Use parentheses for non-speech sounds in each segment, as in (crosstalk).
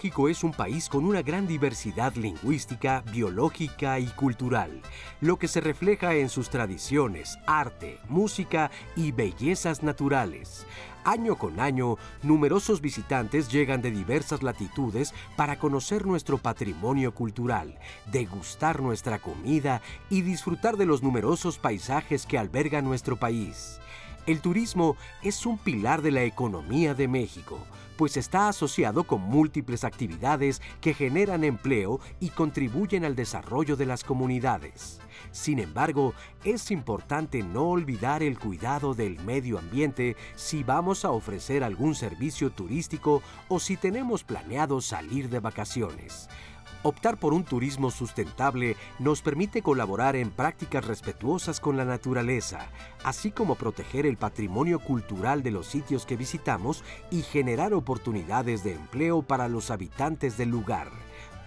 México es un país con una gran diversidad lingüística, biológica y cultural, lo que se refleja en sus tradiciones, arte, música y bellezas naturales. Año con año, numerosos visitantes llegan de diversas latitudes para conocer nuestro patrimonio cultural, degustar nuestra comida y disfrutar de los numerosos paisajes que alberga nuestro país. El turismo es un pilar de la economía de México, pues está asociado con múltiples actividades que generan empleo y contribuyen al desarrollo de las comunidades. Sin embargo, es importante no olvidar el cuidado del medio ambiente si vamos a ofrecer algún servicio turístico o si tenemos planeado salir de vacaciones. Optar por un turismo sustentable nos permite colaborar en prácticas respetuosas con la naturaleza, así como proteger el patrimonio cultural de los sitios que visitamos y generar oportunidades de empleo para los habitantes del lugar.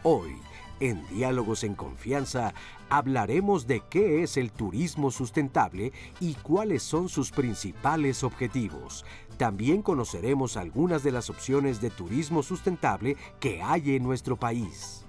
Hoy, en Diálogos en Confianza, hablaremos de qué es el turismo sustentable y cuáles son sus principales objetivos. También conoceremos algunas de las opciones de turismo sustentable que hay en nuestro país.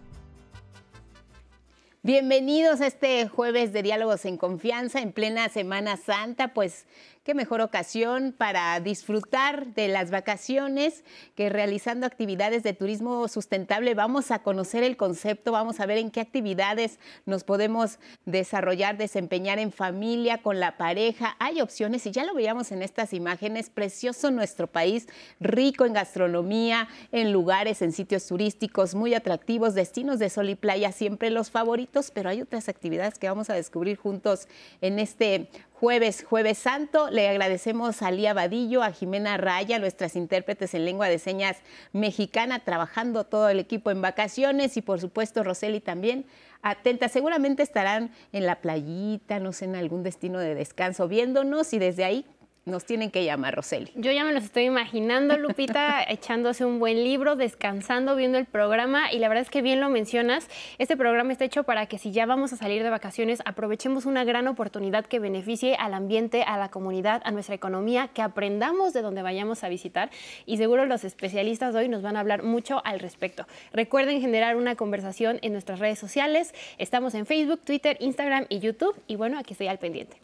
Bienvenidos a este jueves de Diálogos en Confianza en plena Semana Santa, pues qué mejor ocasión para disfrutar de las vacaciones que realizando actividades de turismo sustentable. Vamos a conocer el concepto, vamos a ver en qué actividades nos podemos desarrollar, desempeñar en familia, con la pareja. Hay opciones y ya lo veíamos en estas imágenes. Precioso nuestro país, rico en gastronomía, en lugares, en sitios turísticos muy atractivos, destinos de sol y playa, siempre los favoritos, pero hay otras actividades que vamos a descubrir juntos en este jueves, jueves santo. Le agradecemos a Lía Vadillo, a Jimena Raya, nuestras intérpretes en lengua de señas mexicana, trabajando todo el equipo en vacaciones y por supuesto Roseli también atenta. Seguramente estarán en la playita, no sé, en algún destino de descanso viéndonos y desde ahí nos tienen que llamar, Roseli. Yo ya me los estoy imaginando, Lupita, (laughs) echándose un buen libro, descansando, viendo el programa. Y la verdad es que bien lo mencionas, este programa está hecho para que si ya vamos a salir de vacaciones, aprovechemos una gran oportunidad que beneficie al ambiente, a la comunidad, a nuestra economía, que aprendamos de donde vayamos a visitar. Y seguro los especialistas de hoy nos van a hablar mucho al respecto. Recuerden generar una conversación en nuestras redes sociales. Estamos en Facebook, Twitter, Instagram y YouTube. Y bueno, aquí estoy al pendiente.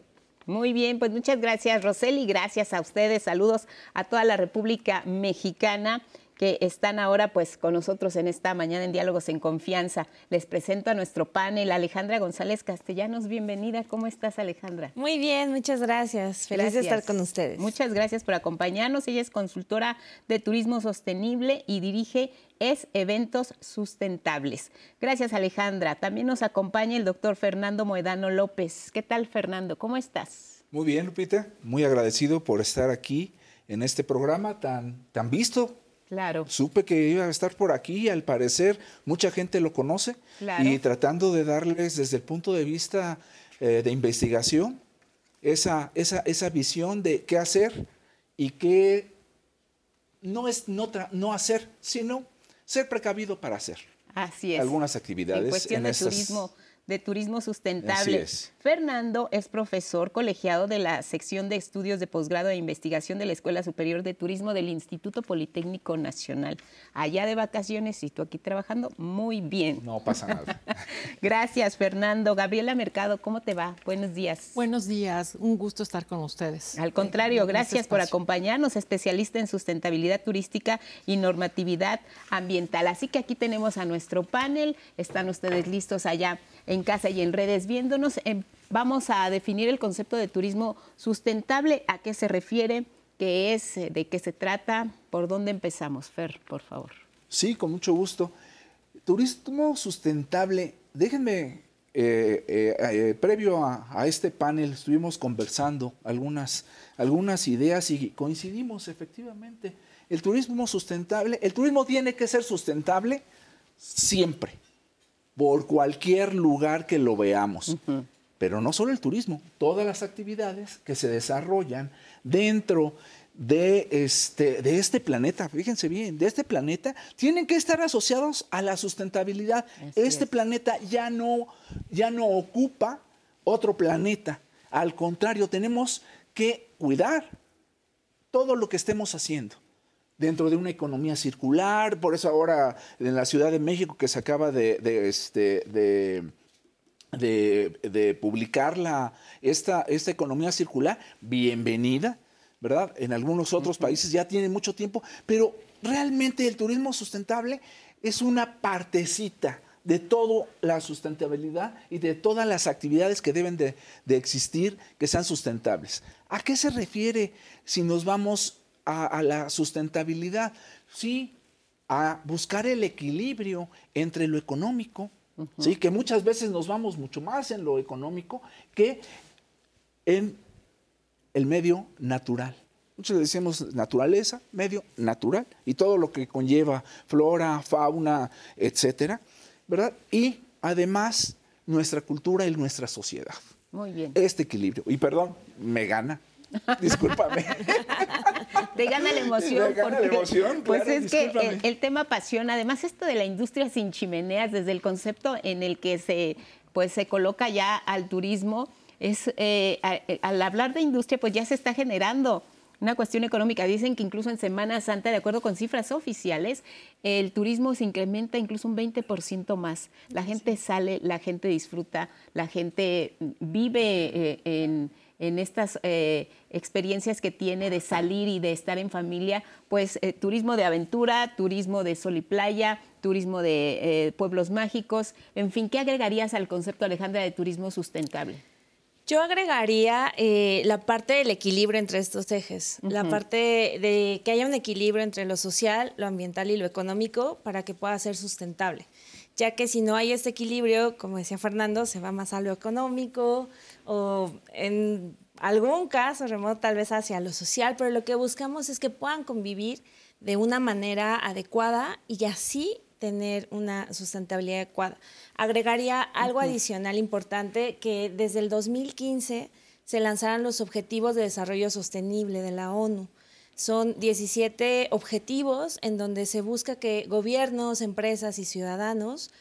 Muy bien, pues muchas gracias Roseli, gracias a ustedes, saludos a toda la República Mexicana que están ahora pues con nosotros en esta mañana en Diálogos en Confianza. Les presento a nuestro panel, Alejandra González Castellanos, bienvenida. ¿Cómo estás, Alejandra? Muy bien, muchas gracias. Feliz de estar con ustedes. Muchas gracias por acompañarnos. Ella es consultora de turismo sostenible y dirige es Eventos Sustentables. Gracias, Alejandra. También nos acompaña el doctor Fernando Moedano López. ¿Qué tal, Fernando? ¿Cómo estás? Muy bien, Lupita. Muy agradecido por estar aquí en este programa tan, tan visto Claro. Supe que iba a estar por aquí y al parecer mucha gente lo conoce y tratando de darles desde el punto de vista eh, de investigación esa, esa, esa, visión de qué hacer y qué no es no, no hacer, sino ser precavido para hacer. Así es. Algunas actividades. En cuestión de turismo de Turismo Sustentable. Fernando es profesor colegiado de la sección de estudios de posgrado e investigación de la Escuela Superior de Turismo del Instituto Politécnico Nacional. Allá de vacaciones y tú aquí trabajando muy bien. No pasa nada. (laughs) Gracias, Fernando. Gabriela Mercado, ¿cómo te va? Buenos días. Buenos días, un gusto estar con ustedes. Al contrario, gracias por acompañarnos, especialista en sustentabilidad turística y normatividad ambiental. Así que aquí tenemos a nuestro panel. Están ustedes listos allá en casa y en redes viéndonos. Em, vamos a definir el concepto de turismo sustentable, a qué se refiere, qué es, eh, de qué se trata, por dónde empezamos. Fer, por favor. Sí, con mucho gusto. Turismo sustentable, déjenme, eh, eh, previo a, este panel estuvimos conversando algunas, algunas ideas y coincidimos efectivamente. El turismo sustentable, el turismo tiene que ser sustentable siempre por cualquier lugar que lo veamos. Pero no solo el turismo, todas las actividades que se desarrollan dentro de este, de este planeta, fíjense bien, de este planeta, tienen que estar asociados a la sustentabilidad. este planeta ya no, ya no ocupa otro planeta. Al contrario, tenemos que cuidar todo lo que estemos haciendo dentro de una economía circular, por eso ahora en la Ciudad de México que se acaba de, este, de, publicar la, esta, esta economía circular, bienvenida, ¿verdad? En algunos otros países ya tiene mucho tiempo, pero realmente el turismo sustentable es una partecita de toda la sustentabilidad y de todas las actividades que deben de, existir que sean sustentables. ¿A qué se refiere si nos vamos a, la sustentabilidad? Sí, a buscar el equilibrio entre lo económico, ¿sí? que muchas veces nos vamos mucho más en lo económico que en el medio natural. Muchos decimos naturaleza, medio natural y todo lo que conlleva flora, fauna, etcétera. ¿verdad? Y además nuestra cultura y nuestra sociedad. Muy bien. Este equilibrio. Y perdón, me gana. (laughs) Discúlpame. Te gana la emoción. Te gana la emoción, Pues es que el, tema apasiona. Además, esto de la industria sin chimeneas, desde el concepto en el que se, pues, se coloca ya al turismo, es eh, al hablar de industria, pues ya se está generando una cuestión económica. Dicen que incluso en Semana Santa, de acuerdo con cifras oficiales, el turismo se incrementa incluso un 20% más. La gente sale, la gente disfruta, la gente vive eh, en, estas eh, experiencias que tiene de salir y de estar en familia, pues eh, turismo de aventura, turismo de sol y playa, turismo de pueblos mágicos, en fin, ¿qué agregarías al concepto, Alejandra, de turismo sustentable? Yo agregaría eh, la parte del equilibrio entre estos ejes, la parte de que haya un equilibrio entre lo social, lo ambiental y lo económico para que pueda ser sustentable. Ya que si no hay este equilibrio, como decía Fernando, se va más a lo económico o en algún caso remoto tal vez hacia lo social, pero lo que buscamos es que puedan convivir de una manera adecuada y así tener una sustentabilidad adecuada. Agregaría algo adicional importante que desde el 2015 se lanzaron los Objetivos de Desarrollo Sostenible de la ONU. Son 17 objetivos en donde se busca que gobiernos, empresas y ciudadanos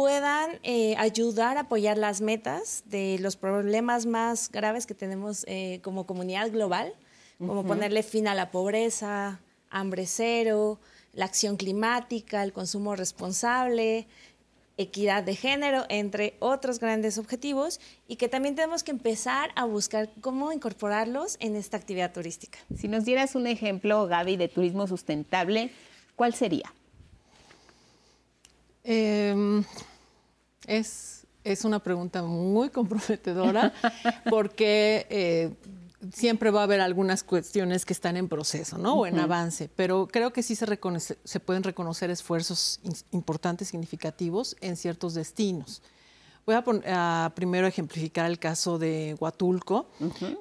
puedan eh, ayudar a apoyar las metas de los problemas más graves que tenemos eh, como comunidad global, como ponerle fin a la pobreza, hambre cero, la acción climática, el consumo responsable, equidad de género, entre otros grandes objetivos, y que también tenemos que empezar a buscar cómo incorporarlos en esta actividad turística. Si nos dieras un ejemplo, Gaby, de turismo sustentable, ¿cuál sería? Em, es, es, una pregunta muy comprometedora (laughs) porque eh, siempre va a haber algunas cuestiones que están en proceso, ¿no? O en avance, pero creo que sí se, se pueden reconocer esfuerzos importantes, significativos en ciertos destinos. Voy a, primero ejemplificar el caso de Huatulco.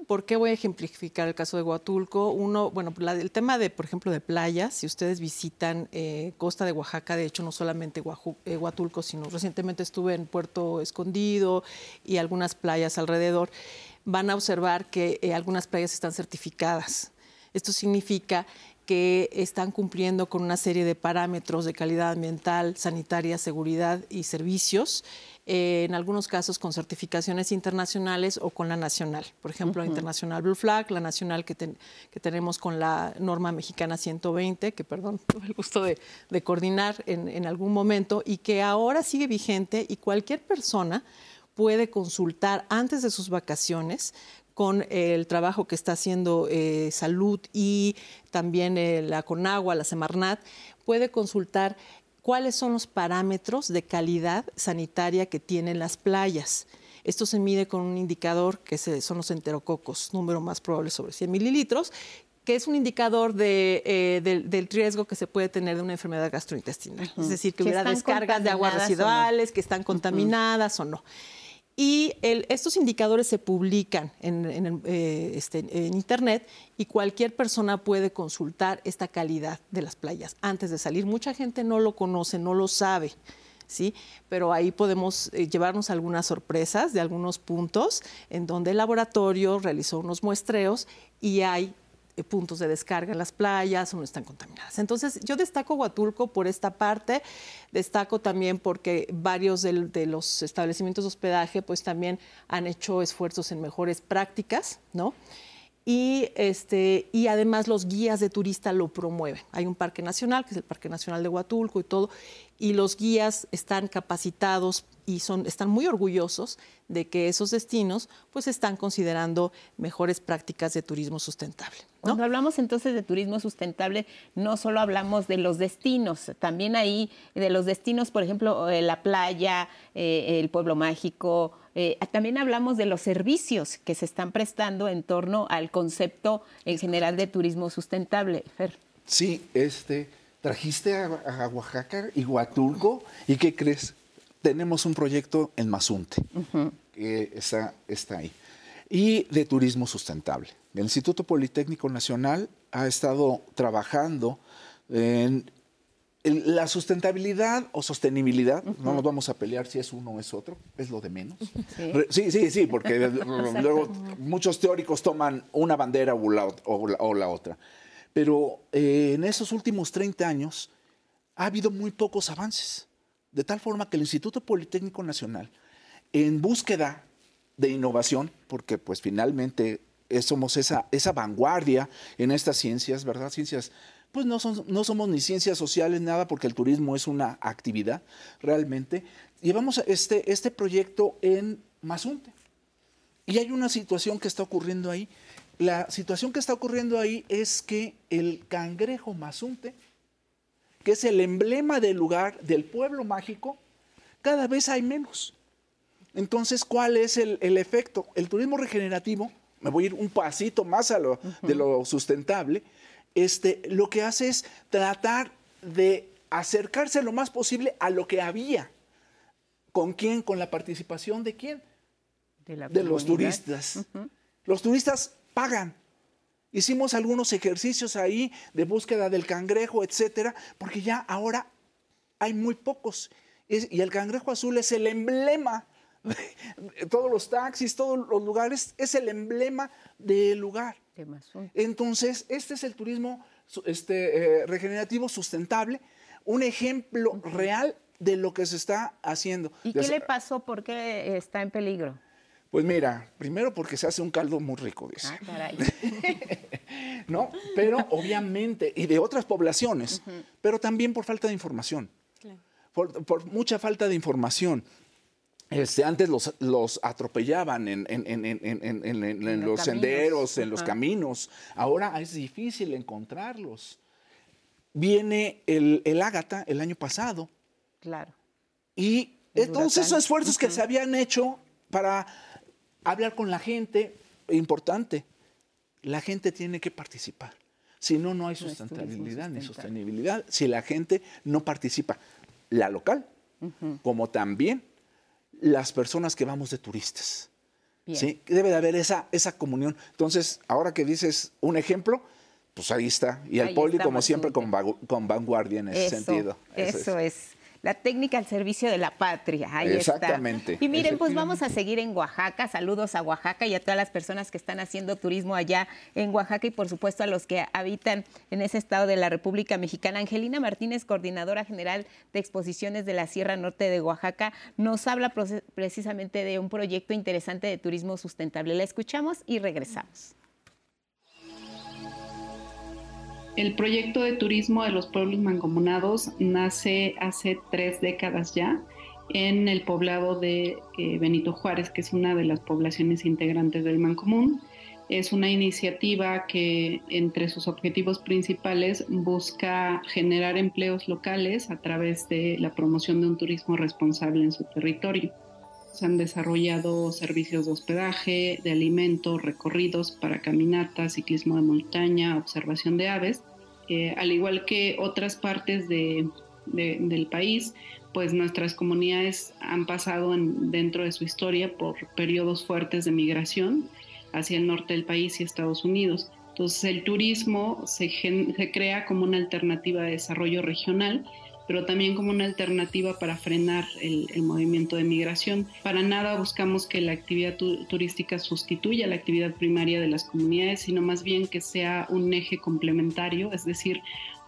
¿Por qué voy a ejemplificar el caso de Huatulco? Uno, bueno, el tema de, por ejemplo, de playas. Si ustedes visitan eh, costa de Oaxaca, de hecho, no solamente eh, Huatulco, sino recientemente estuve en Puerto Escondido y algunas playas alrededor van a observar que eh, algunas playas están certificadas. Esto significa que están cumpliendo con una serie de parámetros de calidad ambiental, sanitaria, seguridad y servicios, eh, en algunos casos con certificaciones internacionales o con la nacional. Por ejemplo, Internacional Blue Flag, la nacional que, tenemos con la norma mexicana 120, que perdón, (laughs) tuve el gusto de, coordinar en algún momento y que ahora sigue vigente y cualquier persona puede consultar antes de sus vacaciones con el trabajo que está haciendo eh, Salud y también eh, la CONAGUA, la Semarnat, puede consultar cuáles son los parámetros de calidad sanitaria que tienen las playas. Esto se mide con un indicador que son los enterococos, número más probable sobre 100 mililitros, que es un indicador eh, del, riesgo que se puede tener de una enfermedad gastrointestinal. Es decir, que, hubiera descargas de aguas residuales, que están contaminadas o no. Y estos indicadores se publican eh, este, en, Internet y cualquier persona puede consultar esta calidad de las playas antes de salir. Mucha gente no lo conoce, no lo sabe. ¿Sí? Pero ahí podemos eh, llevarnos algunas sorpresas de algunos puntos en donde el laboratorio realizó unos muestreos y hay eh, puntos de descarga en las playas o no están contaminadas. Entonces, yo destaco Huatulco por esta parte, destaco también porque varios de, los establecimientos de hospedaje pues también han hecho esfuerzos en mejores prácticas, ¿no? y, este, y además los guías de turista lo promueven. Hay un parque nacional, que es el Parque Nacional de Huatulco y todo, y los guías están capacitados y son, están muy orgullosos de que esos destinos pues están considerando mejores prácticas de turismo sustentable. Cuando hablamos entonces de turismo sustentable, no solo hablamos de los destinos, también ahí de los destinos, por ejemplo, eh, la playa, eh, el pueblo mágico, eh, también hablamos de los servicios que se están prestando en torno al concepto en general de turismo sustentable. Fer. Sí, este, trajiste a, Oaxaca y Huatulco, ¿y qué crees? Tenemos un proyecto en Mazunte, que está, está ahí, y de turismo sustentable. El Instituto Politécnico Nacional ha estado trabajando en la sustentabilidad o sostenibilidad, no nos vamos a pelear si es uno o es otro, es lo de menos. Sí, sí, sí, porque (laughs) luego muchos teóricos toman una bandera o la, otra. Pero eh, en esos últimos 30 años ha habido muy pocos avances, de tal forma que el Instituto Politécnico Nacional, en búsqueda de innovación, porque pues finalmente somos esa, esa vanguardia en estas ciencias, ¿verdad? Ciencias pues no, son, no somos ni ciencias sociales, nada, porque el turismo es una actividad realmente. Llevamos este, este proyecto en Mazunte. Y hay una situación que está ocurriendo ahí. La situación que está ocurriendo ahí es que el cangrejo Mazunte, que es el emblema del lugar, del pueblo mágico, cada vez hay menos. Entonces, ¿cuál es el, efecto? El turismo regenerativo, me voy a ir un pasito más a lo, de lo sustentable, este, lo que hace es tratar de acercarse lo más posible a lo que había. ¿Con quién? Con la participación de quién? De, los turistas. Los turistas pagan. Hicimos algunos ejercicios ahí de búsqueda del cangrejo, etcétera, porque ya ahora hay muy pocos. y el cangrejo azul es el emblema. (laughs) Todos los taxis, todos los lugares, es el emblema del lugar. Entonces, este es el turismo este, eh, regenerativo sustentable, un ejemplo real de lo que se está haciendo. ¿Y qué le pasó? ¿Por qué está en peligro? Pues mira, primero porque se hace un caldo muy rico, dice. Ah, caray. (laughs) ¿No? Pero obviamente, y de otras poblaciones, pero también por falta de información. por, mucha falta de información. Este, antes los, los atropellaban en, los senderos, en los caminos. Ahora es difícil encontrarlos. Viene el, el Ágata el año pasado. Claro. Y todos esos esfuerzos que se habían hecho para hablar con la gente, importante, la gente tiene que participar. Si no, no hay sustentabilidad ni sostenibilidad. Si la gente no participa, la local, como también las personas que vamos de turistas. ¿sí? Debe de haber esa, esa comunión. Entonces, ahora que dices un ejemplo, pues ahí está. Y el poli, como siempre, con, con, vanguardia en ese sentido. Eso, es la técnica al servicio de la patria. Ahí Exactamente. Y miren, pues vamos a seguir en Oaxaca. Saludos a Oaxaca y a todas las personas que están haciendo turismo allá en Oaxaca y por supuesto a los que habitan en ese estado de la República Mexicana. Angelina Martínez, coordinadora general de exposiciones de la Sierra Norte de Oaxaca, nos habla precisamente de un proyecto interesante de turismo sustentable. La escuchamos y regresamos. El proyecto de turismo de los pueblos mancomunados nace hace tres décadas ya en el poblado de eh, Benito Juárez, que es una de las poblaciones integrantes del Mancomún. Es una iniciativa que entre sus objetivos principales busca generar empleos locales a través de la promoción de un turismo responsable en su territorio. Se han desarrollado servicios de hospedaje, de alimentos, recorridos para caminatas, ciclismo de montaña, observación de aves al igual que otras partes del país, pues nuestras comunidades han pasado dentro de su historia por periodos fuertes de migración hacia el norte del país y Estados Unidos. Entonces el turismo se crea como una alternativa de desarrollo regional pero también como una alternativa para frenar el, movimiento de migración. Para nada buscamos que la actividad turística sustituya la actividad primaria de las comunidades, sino más bien que sea un eje complementario, es decir,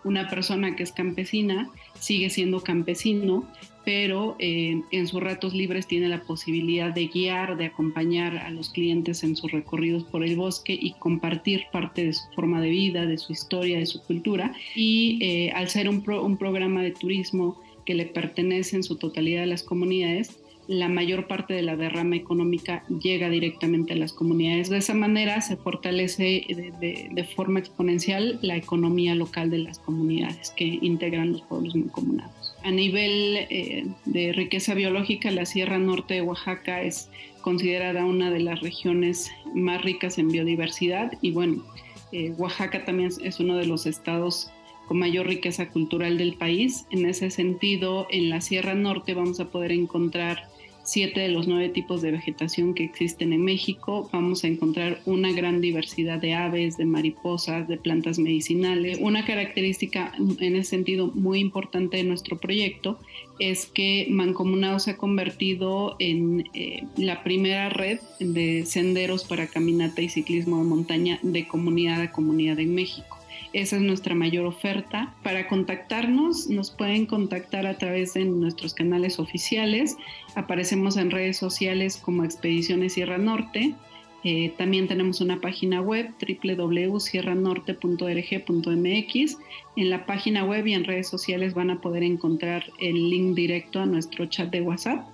una persona que es campesina sigue siendo campesino, pero eh, en sus ratos libres tiene la posibilidad de guiar, de acompañar a los clientes en sus recorridos por el bosque y compartir parte de su forma de vida, de su historia, de su cultura. Y eh, al ser un, un programa de turismo que le pertenece en su totalidad a las comunidades, la mayor parte de la derrama económica llega directamente a las comunidades. De esa manera se fortalece de, forma exponencial la economía local de las comunidades que integran los pueblos mancomunados. A nivel eh, de riqueza biológica, la Sierra Norte de Oaxaca es considerada una de las regiones más ricas en biodiversidad y bueno, eh, Oaxaca también es uno de los estados con mayor riqueza cultural del país. En ese sentido, en la Sierra Norte vamos a poder encontrar siete de los nueve tipos de vegetación que existen en México. Vamos a encontrar una gran diversidad de aves, de mariposas, de plantas medicinales. Una característica en ese sentido muy importante de nuestro proyecto es que Mancomunado se ha convertido en eh, la primera red de senderos para caminata y ciclismo de montaña de comunidad a comunidad en México. Esa es nuestra mayor oferta. Para contactarnos, nos pueden contactar a través de nuestros canales oficiales. Aparecemos en redes sociales como Expediciones Sierra Norte. Eh, también tenemos una página web www.sierranorte.org.mx. En la página web y en redes sociales van a poder encontrar el link directo a nuestro chat de WhatsApp,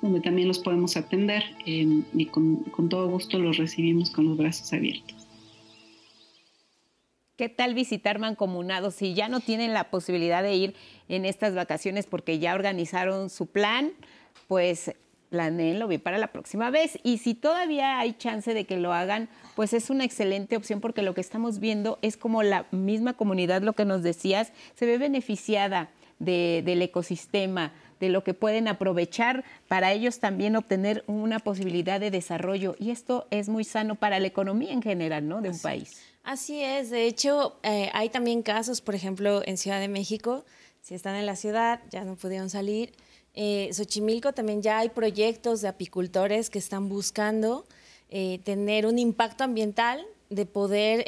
donde también los podemos atender eh, y con todo gusto los recibimos con los brazos abiertos. ¿Qué tal visitar mancomunados si ya no tienen la posibilidad de ir en estas vacaciones porque ya organizaron su plan? Pues planeenlo bien para la próxima vez. Y si todavía hay chance de que lo hagan, pues es una excelente opción porque lo que estamos viendo es como la misma comunidad, lo que nos decías, se ve beneficiada del ecosistema, de lo que pueden aprovechar para ellos también obtener una posibilidad de desarrollo. Y esto es muy sano para la economía en general, ¿no? De un país. Así es, de hecho eh, hay también casos, por ejemplo, en Ciudad de México, si están en la ciudad, ya no pudieron salir. Eh, Xochimilco también ya hay proyectos de apicultores que están buscando eh, tener un impacto ambiental, de poder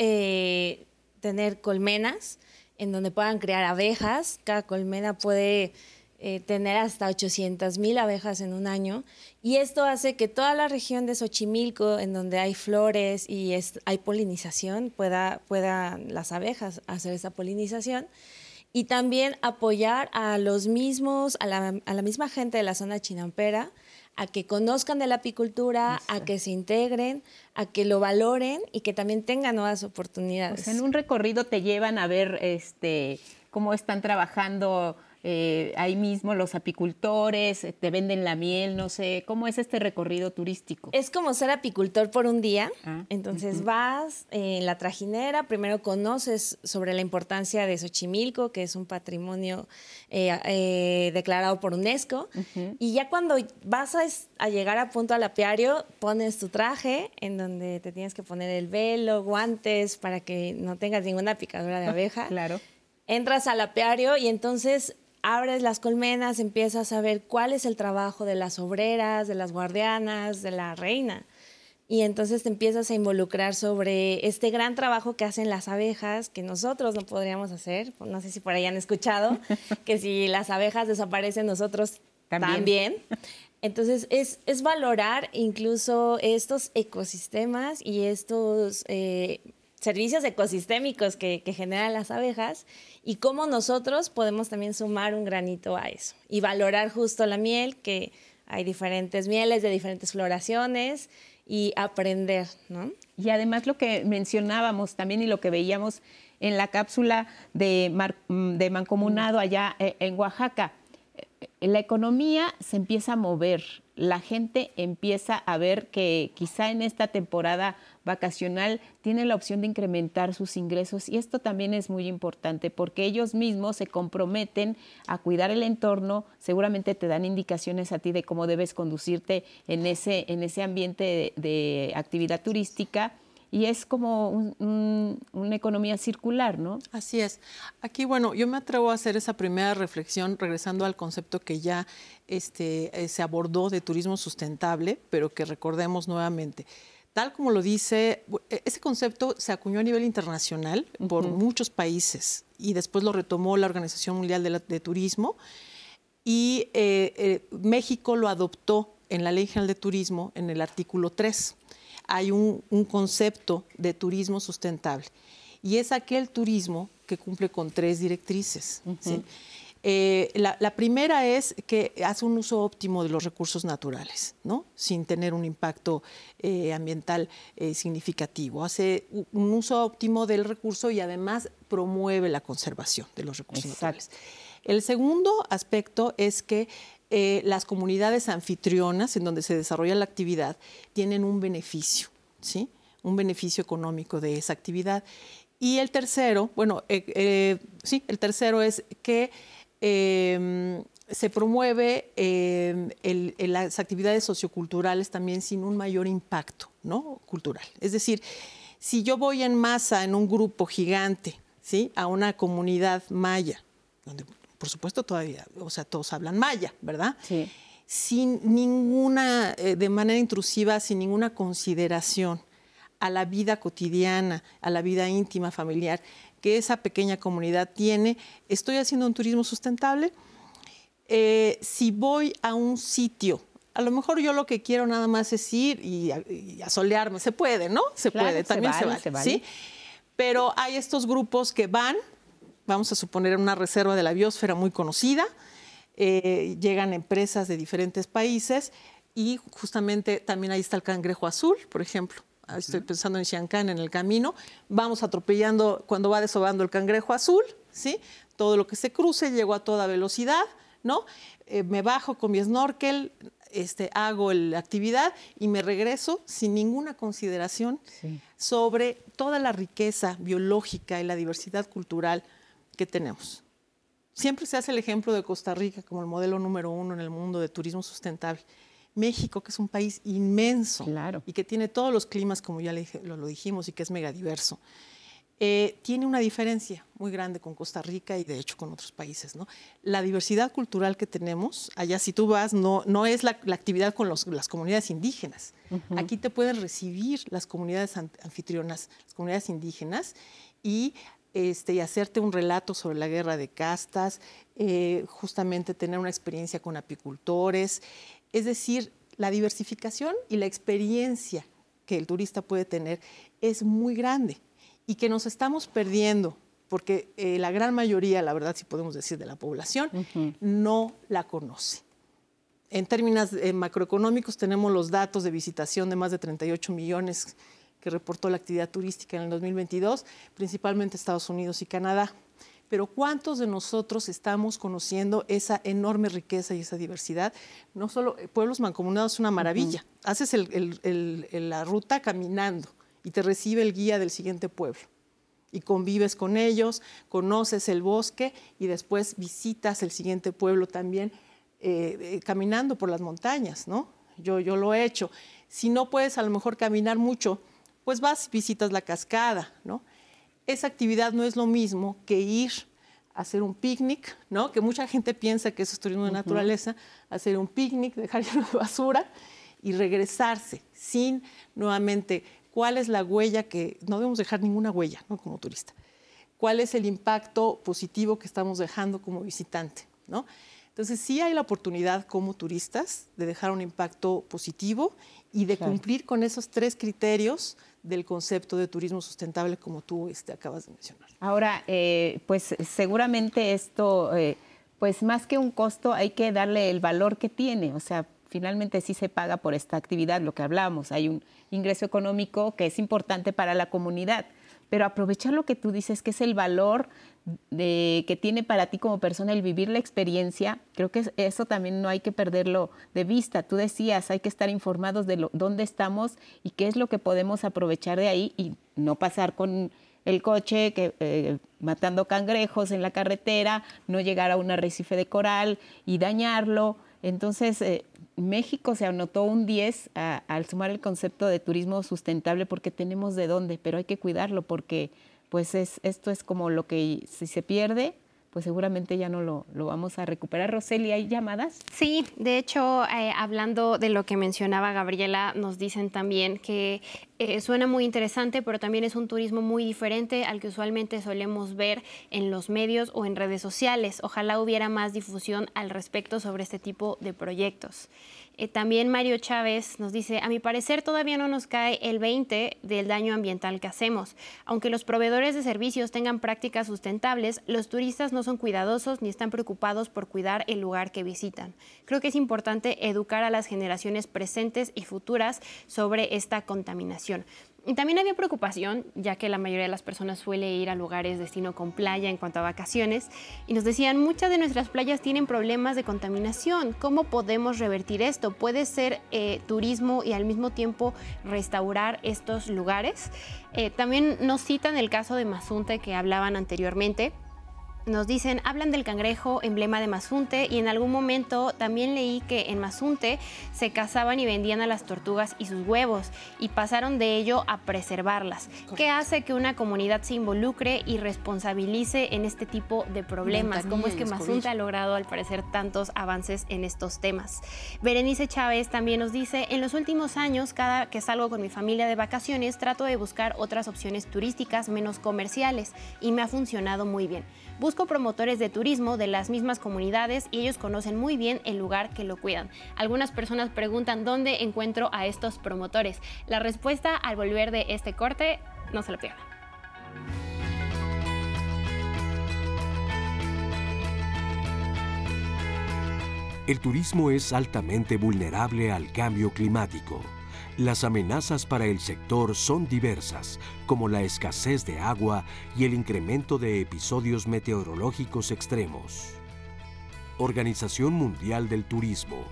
tener colmenas en donde puedan crear abejas. Cada colmena puede eh, tener hasta 800 mil abejas en un año. Y esto hace que toda la región de Xochimilco, en donde hay flores y hay polinización, pueda, puedan las abejas hacer esa polinización. Y también apoyar a los mismos, a la, a la misma gente de la zona chinampera, a que conozcan de la apicultura, a que se integren, a que lo valoren y que también tengan nuevas oportunidades. en un recorrido te llevan a ver este, cómo están trabajando eh, ahí mismo los apicultores, eh, te venden la miel, no sé, ¿cómo es este recorrido turístico? Es como ser apicultor por un día, ah, entonces vas en la trajinera, primero conoces sobre la importancia de Xochimilco, que es un patrimonio eh, declarado por UNESCO, y ya cuando vas a, llegar a punto al apiario, pones tu traje en donde te tienes que poner el velo, guantes, para que no tengas ninguna picadura de (laughs) abeja. claro entras al apiario y entonces abres las colmenas, empiezas a ver cuál es el trabajo de las obreras, de las guardianas, de la reina. Y entonces te empiezas a involucrar sobre este gran trabajo que hacen las abejas, que nosotros no podríamos hacer. No sé si por ahí han escuchado, (laughs) que si las abejas desaparecen, nosotros también. Entonces es, es, valorar incluso estos ecosistemas y estos eh, servicios ecosistémicos que, generan las abejas y cómo nosotros podemos también sumar un granito a eso y valorar justo la miel, que hay diferentes mieles de diferentes floraciones y aprender, ¿no? Y además lo que mencionábamos también y lo que veíamos en la cápsula de, de Mancomunado allá eh, en Oaxaca, la economía se empieza a mover, la gente empieza a ver que quizá en esta temporada vacacional tiene la opción de incrementar sus ingresos y esto también es muy importante porque ellos mismos se comprometen a cuidar el entorno, seguramente te dan indicaciones a ti de cómo debes conducirte en ese, en ese ambiente de actividad turística y es como una economía circular, ¿no? Así es. Aquí, bueno, yo me atrevo a hacer esa primera reflexión regresando al concepto que ya este, eh, se abordó de turismo sustentable, pero que recordemos nuevamente. Tal como lo dice, e, ese concepto se acuñó a nivel internacional por muchos países y después lo retomó la Organización Mundial de, de Turismo y eh, eh, México lo adoptó en la Ley General de Turismo en el artículo 3. Hay un, concepto de turismo sustentable y es aquel turismo que cumple con tres directrices. Eh, la, primera es que hace un uso óptimo de los recursos naturales, ¿no? sin tener un impacto ambiental significativo. Hace un uso óptimo del recurso y además promueve la conservación de los recursos naturales. El segundo aspecto es que eh, las comunidades anfitrionas en donde se desarrolla la actividad tienen un beneficio, ¿sí? Un beneficio económico de esa actividad. Y el tercero, bueno, eh, eh, sí, el tercero es que em, se promueve em, las actividades socioculturales también sin un mayor impacto ¿no? cultural. Es decir, si yo voy en masa en un grupo gigante, ¿sí? a una comunidad maya, donde por supuesto todavía, o sea, todos hablan maya, ¿verdad? Sí. Sin ninguna, eh, de manera intrusiva, sin ninguna consideración a la vida cotidiana, a la vida íntima, familiar, que esa pequeña comunidad tiene. Estoy haciendo un turismo sustentable. Eh, si voy a un sitio, a lo mejor yo lo que quiero nada más es ir y, asolearme, se puede, ¿no? Se puede, también se, vale, se vale, ¿sí? Pero hay estos grupos que van vamos a suponer una reserva de la biosfera muy conocida, eh, llegan empresas de diferentes países y justamente también ahí está el cangrejo azul, por ejemplo. Estoy pensando en Xiancán en el camino. Vamos atropellando cuando va desobando el cangrejo azul, ¿sí? Todo lo que se cruce, llego a toda velocidad, ¿no? Eh, me bajo con mi snorkel, este, hago la actividad y me regreso sin ninguna consideración sobre toda la riqueza biológica y la diversidad cultural que tenemos. Siempre se hace el ejemplo de Costa Rica como el modelo número uno en el mundo de turismo sustentable. México, que es un país inmenso y que tiene todos los climas, como ya lo, dijimos, y que es megadiverso, eh, tiene una diferencia muy grande con Costa Rica y de hecho con otros países. ¿no? La diversidad cultural que tenemos, allá si tú vas, no, no es la, actividad con las comunidades indígenas. Aquí te pueden recibir las comunidades anfitrionas, las comunidades indígenas, y este, y hacerte un relato sobre la guerra de castas, eh, justamente tener una experiencia con apicultores, es decir, la diversificación y la experiencia que el turista puede tener es muy grande y que nos estamos perdiendo porque eh, la gran mayoría, la verdad, si podemos decir, de la población no la conoce. En términos eh, macroeconómicos tenemos los datos de visitación de más de 38 millones que reportó la actividad turística en el 2022, principalmente Estados Unidos y Canadá. Pero ¿cuántos de nosotros estamos conociendo esa enorme riqueza y esa diversidad? No solo eh, pueblos mancomunados es una maravilla. Haces la ruta caminando y te recibe el guía del siguiente pueblo. Y convives con ellos, conoces el bosque y después visitas el siguiente pueblo también eh, eh, caminando por las montañas, ¿no? Yo, yo lo he hecho. Si no puedes a lo mejor caminar mucho, pues vas, visitas la cascada, ¿no? Esa actividad no es lo mismo que ir a hacer un picnic, ¿no? Que mucha gente piensa que eso es turismo de naturaleza, hacer un picnic, (laughs) dejar lleno de basura y regresarse sin nuevamente cuál es la huella que no debemos dejar ninguna huella, ¿no? Como turista. ¿Cuál es el impacto positivo que estamos dejando como visitante, ¿no? Entonces sí hay la oportunidad como turistas de dejar un impacto positivo y de cumplir con esos tres criterios del concepto de turismo sustentable como tú este, acabas de mencionar. Ahora, eh, pues seguramente esto, eh, pues más que un costo, hay que darle el valor que tiene. O sea, finalmente sí se paga por esta actividad, lo que hablamos. Hay un ingreso económico que es importante para la comunidad pero aprovechar lo que tú dices, que es el valor de, que tiene para ti como persona el vivir la experiencia, creo que eso también no hay que perderlo de vista. Tú decías, hay que estar informados de lo, dónde estamos y qué es lo que podemos aprovechar de ahí y no pasar con el coche que, eh, matando cangrejos en la carretera, no llegar a un arrecife de coral y dañarlo. Entonces, eh, México se anotó un 10 al sumar el concepto de turismo sustentable porque tenemos de dónde, pero hay que cuidarlo porque pues es, esto es como lo que si se pierde, pues seguramente ya no lo, vamos a recuperar. Roseli, ¿hay llamadas? Sí, de hecho, eh, hablando de lo que mencionaba Gabriela, nos dicen también que eh, suena muy interesante, pero también es un turismo muy diferente al que usualmente solemos ver en los medios o en redes sociales. Ojalá hubiera más difusión al respecto sobre este tipo de proyectos. Eh, también Mario Chávez nos dice, a mi parecer todavía no nos cae el 20 del daño ambiental que hacemos. Aunque los proveedores de servicios tengan prácticas sustentables, los turistas no son cuidadosos ni están preocupados por cuidar el lugar que visitan. Creo que es importante educar a las generaciones presentes y futuras sobre esta contaminación. Y también había preocupación, ya que la mayoría de las personas suele ir a lugares destino con playa en cuanto a vacaciones, y nos decían, muchas de nuestras playas tienen problemas de contaminación, ¿cómo podemos revertir esto? ¿Puede ser eh, turismo y al mismo tiempo restaurar estos lugares? Eh, también nos citan el caso de Mazunte que hablaban anteriormente nos dicen, hablan del cangrejo, emblema de Mazunte, y en algún momento también leí que en Mazunte se cazaban y vendían a las tortugas y sus huevos, y pasaron de ello a preservarlas. ¿Qué hace que una comunidad se involucre y responsabilice en este tipo de problemas? ¿Cómo es que Mazunte ha logrado, al parecer, tantos avances en estos temas? Berenice Chávez también nos dice, en los últimos años, cada que salgo con mi familia de vacaciones, trato de buscar otras opciones turísticas menos comerciales, y me ha funcionado muy bien. Busco promotores de turismo de las mismas comunidades y ellos conocen muy bien el lugar que lo cuidan. Algunas personas preguntan dónde encuentro a estos promotores. La respuesta al volver de este corte, no se lo pierdan. El turismo es altamente vulnerable al cambio climático. Las amenazas para el sector son diversas, como la escasez de agua y el incremento de episodios meteorológicos extremos. Organización Mundial del Turismo